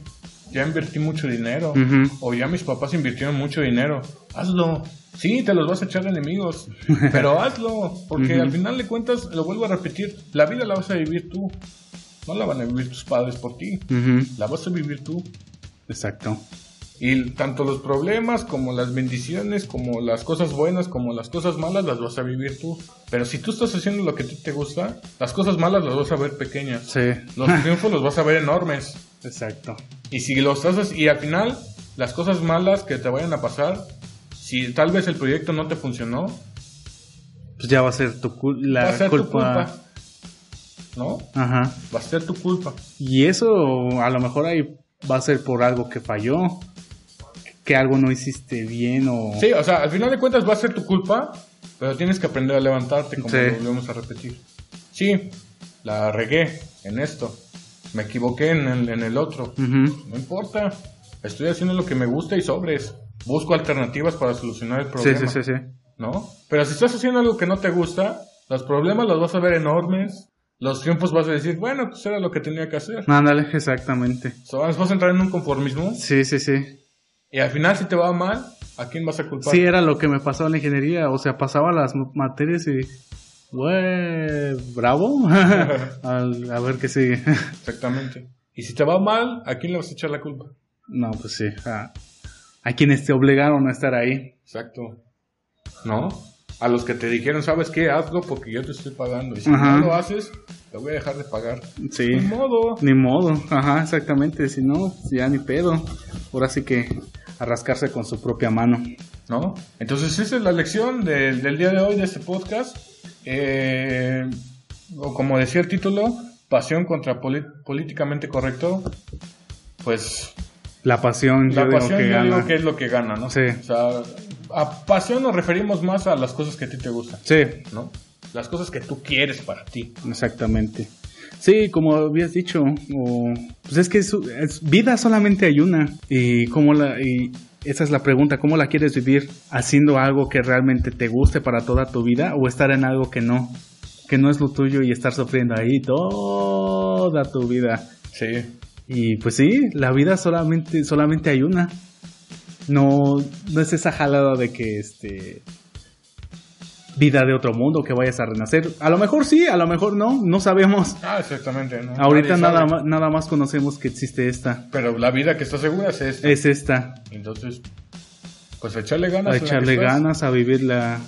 B: ya invertí mucho dinero. O ya mis papás invirtieron mucho dinero. Hazlo. Sí, te los vas a echar enemigos. Pero hazlo. Porque al final de cuentas, lo vuelvo a repetir, la vida la vas a vivir tú. No la van a vivir tus padres por ti. La vas a vivir tú.
A: Exacto.
B: Y tanto los problemas como las bendiciones, como las cosas buenas, como las cosas malas, las vas a vivir tú. Pero si tú estás haciendo lo que a ti te gusta, las cosas malas las vas a ver pequeñas.
A: Sí.
B: Los triunfos los vas a ver enormes.
A: Exacto.
B: Y si lo estás hac- y al final las cosas malas que te vayan a pasar, si tal vez el proyecto no te funcionó,
A: Pues ya va a ser tu cul- la
B: va a ser
A: culpa.
B: tu culpa. ¿No?
A: Ajá.
B: Va a ser tu culpa.
A: Y eso a lo mejor ahí va a ser por algo que falló, que algo no hiciste bien o...
B: Sí, o sea, al final de cuentas va a ser tu culpa, pero tienes que aprender a levantarte, como
A: Sí.
B: lo volvemos a repetir. Sí, la regué en esto, me equivoqué en el, en el otro. No importa. Estoy haciendo lo que me gusta y sobres. Busco alternativas para solucionar el
A: Sí,
B: problema.
A: sí, sí, sí.
B: ¿No? Pero si estás haciendo algo que no te gusta, los problemas los vas a ver enormes. Los triunfos vas a decir, bueno, pues era lo que tenía que hacer.
A: Ándale, exactamente.
B: So, vas a entrar en un conformismo.
A: Sí, sí, sí.
B: Y al final, si te va mal, ¿a quién vas a culpar?
A: Sí, era lo que me pasaba en la ingeniería. O sea, pasaba las materias y. Güey, bravo. Al- a ver qué sigue.
B: Exactamente. Y si te va mal, ¿a quién le vas a echar la culpa?
A: no, pues sí. A, a quienes te obligaron a estar ahí.
B: Exacto. ¿No? A los que te dijeron, ¿sabes qué? Hazlo porque yo te estoy pagando. Y si
A: Ajá.
B: no lo haces, te voy a dejar de pagar.
A: Sí.
B: Ni modo.
A: Ni modo. Ajá, exactamente. Si no, ya ni pedo. Ahora sí que a rascarse con su propia mano.
B: ¿No? Entonces, esa es la lección del, del día de hoy de este podcast. Eh, o como decía el título, pasión contra políticamente correcto. Pues
A: La pasión,
B: la
A: yo digo
B: pasión
A: que
B: yo digo
A: gana.
B: que es lo que gana, ¿no?
A: Sí.
B: O sea, a pasión nos referimos más a las cosas que a ti te gustan,
A: Sí,
B: ¿no? Las cosas que tú quieres para ti.
A: exactamente. Sí, como habías dicho, o- pues es que su- es- vida solamente hay una. Y cómo la, y esa es la pregunta, ¿cómo la quieres vivir? ¿Haciendo algo que realmente te guste para toda tu vida o estar en algo que no? Que no es lo tuyo y estar sufriendo ahí toda tu vida.
B: Sí.
A: Y pues sí, la vida solamente, solamente hay una. No, no es esa jalada de que este vida de otro mundo que vayas a renacer. A lo mejor sí, a lo mejor no, no sabemos.
B: Ah, exactamente. ¿no?
A: Ahorita nada más, nada más conocemos que existe esta.
B: Pero la vida que está segura es esta.
A: Es esta.
B: Entonces, pues a echarle ganas.
A: A echarle ganas, a vivirla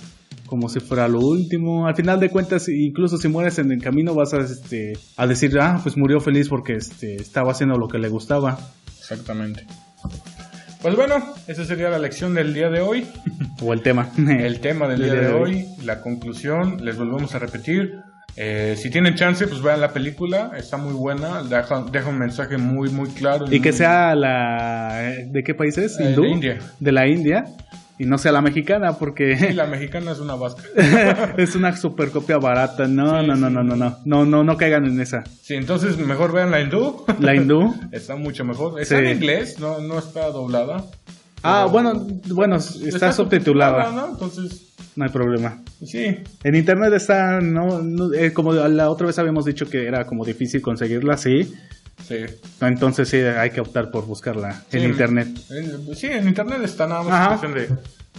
A: como si fuera lo último. Al final de cuentas, incluso si mueres en el camino, vas a, este, a decir, ah, pues murió feliz porque este, estaba haciendo lo que le gustaba.
B: Exactamente. Pues bueno, esa sería la lección del día de hoy.
A: O el tema.
B: El tema del día de hoy, la conclusión, les volvemos a repetir. Eh, si tienen chance, pues vean la película, está muy buena, deja, deja un mensaje muy, muy claro.
A: Y que
B: muy-
A: sea la... ¿De qué país es?
B: Eh, de
A: ¿Hindú?
B: India.
A: De la India. Y no sea la mexicana
B: Sí,
A: porque
B: la mexicana es una vasca.
A: es una super copia barata. No, no, no, no, no, no. No, no, no caigan en esa.
B: Sí, entonces mejor vean la hindú.
A: La hindú.
B: está mucho mejor. Está
A: Sí.
B: en inglés, no, no está doblada.
A: Ah, bueno, bueno, está subtitulada.
B: ¿no? Entonces,
A: No hay problema.
B: sí,
A: En internet está, no, no, eh, como la otra vez habíamos dicho que era como difícil conseguirla, sí.
B: Sí.
A: Entonces sí, hay que optar por buscarla
B: Sí,
A: en internet.
B: en- sí, en internet está nada más cuestión de,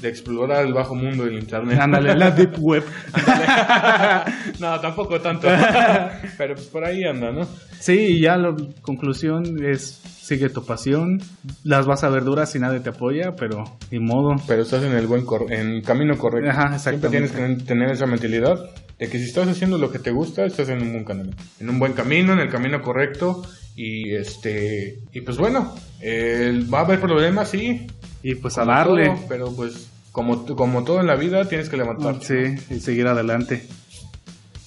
B: de explorar el bajo mundo del internet.
A: Ándale, la deep web.
B: no, tampoco tanto. Pero pues por ahí anda, ¿no?
A: Sí, y ya la conclusión es sigue tu pasión, las vas a ver duras si nadie te apoya, pero ni modo.
B: Pero estás en el buen cor- en camino correcto.
A: Ajá,
B: Siempre tienes que tener esa mentalidad de que si estás haciendo lo que te gusta, estás en un buen camino. En un buen camino, en el camino correcto. Y este y pues bueno, eh, va a haber problemas, sí.
A: Y pues a darle.
B: todo, pero pues como, como todo en la vida, tienes que levantarte.
A: Sí, y seguir adelante.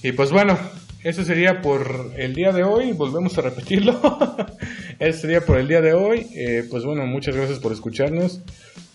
B: Y pues bueno, eso sería por el día de hoy. Volvemos a repetirlo. eso sería por el día de hoy. Eh, pues bueno, muchas gracias por escucharnos.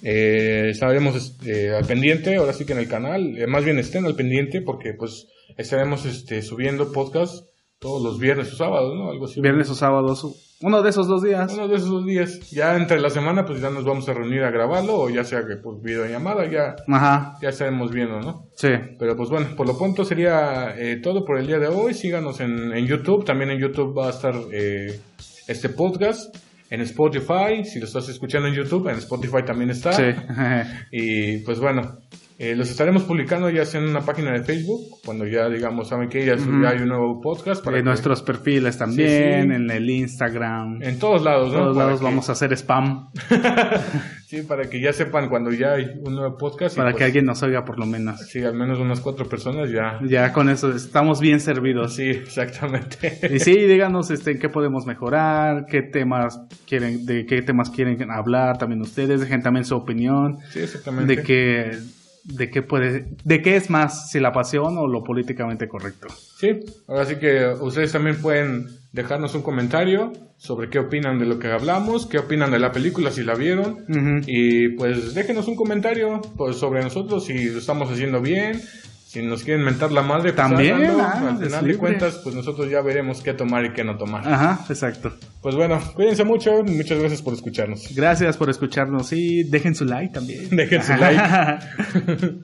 B: Eh, estaremos eh, al pendiente, ahora sí que en el canal. Eh, más bien estén al pendiente porque pues estaremos este, subiendo podcast todos los viernes o sábados, ¿no? Algo así.
A: Viernes o sábados, uno de esos dos días.
B: Uno de esos dos días. Ya entre la semana pues ya nos vamos a reunir a grabarlo o ya sea que por videollamada ya,
A: Ajá,
B: ya estaremos viendo, ¿no?
A: sí.
B: Pero pues bueno, por lo pronto sería eh, todo por el día de hoy. Síganos en, en YouTube. También en YouTube va a estar eh, este podcast. En Spotify, si lo estás escuchando en YouTube, en Spotify también está.
A: Sí.
B: Y pues bueno, eh, los estaremos publicando ya sea en una página de Facebook, cuando ya digamos, saben que ya, hay un nuevo podcast. Para
A: en
B: que-
A: nuestros perfiles también,
B: Sí, sí.
A: en el Instagram. En
B: En todos lados, ¿no?
A: todos
B: Para
A: lados
B: que-
A: vamos a hacer spam
B: Sí, para que ya sepan cuando ya hay un nuevo podcast.
A: para
B: pues,
A: que alguien nos oiga por lo menos.
B: Sí, al menos unas cuatro personas ya.
A: Ya con eso estamos bien servidos.
B: Sí, exactamente.
A: Y sí, díganos este, en qué podemos mejorar, qué temas quieren, de qué temas quieren hablar también ustedes, dejen también su opinión,
B: Sí, exactamente.
A: de qué, de qué puede, de qué es más, si la pasión o lo políticamente correcto.
B: Sí, ahora sí que ustedes también pueden dejarnos un comentario sobre qué opinan de lo que hablamos, qué opinan de la película si la vieron y pues déjenos un comentario pues, sobre nosotros si lo estamos haciendo bien, Si nos quieren mentar la madre, pues
A: También,
B: háganlo.
A: ah,
B: al final de cuentas, pues nosotros ya veremos qué tomar y qué no tomar.
A: Ajá, exacto.
B: Pues bueno, cuídense mucho, muchas gracias por escucharnos.
A: Gracias por escucharnos y dejen su like también.
B: Dejen su like.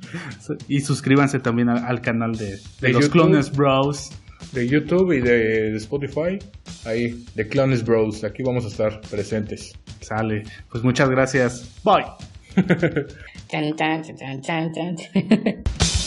A: y suscríbanse también al, al canal de, de
B: De
A: los
B: YouTube.
A: Clones Bros.
B: De YouTube y de Spotify, ahí, de Clones Bros. Aquí vamos a estar presentes.
A: Sale. Pues muchas gracias. Bye.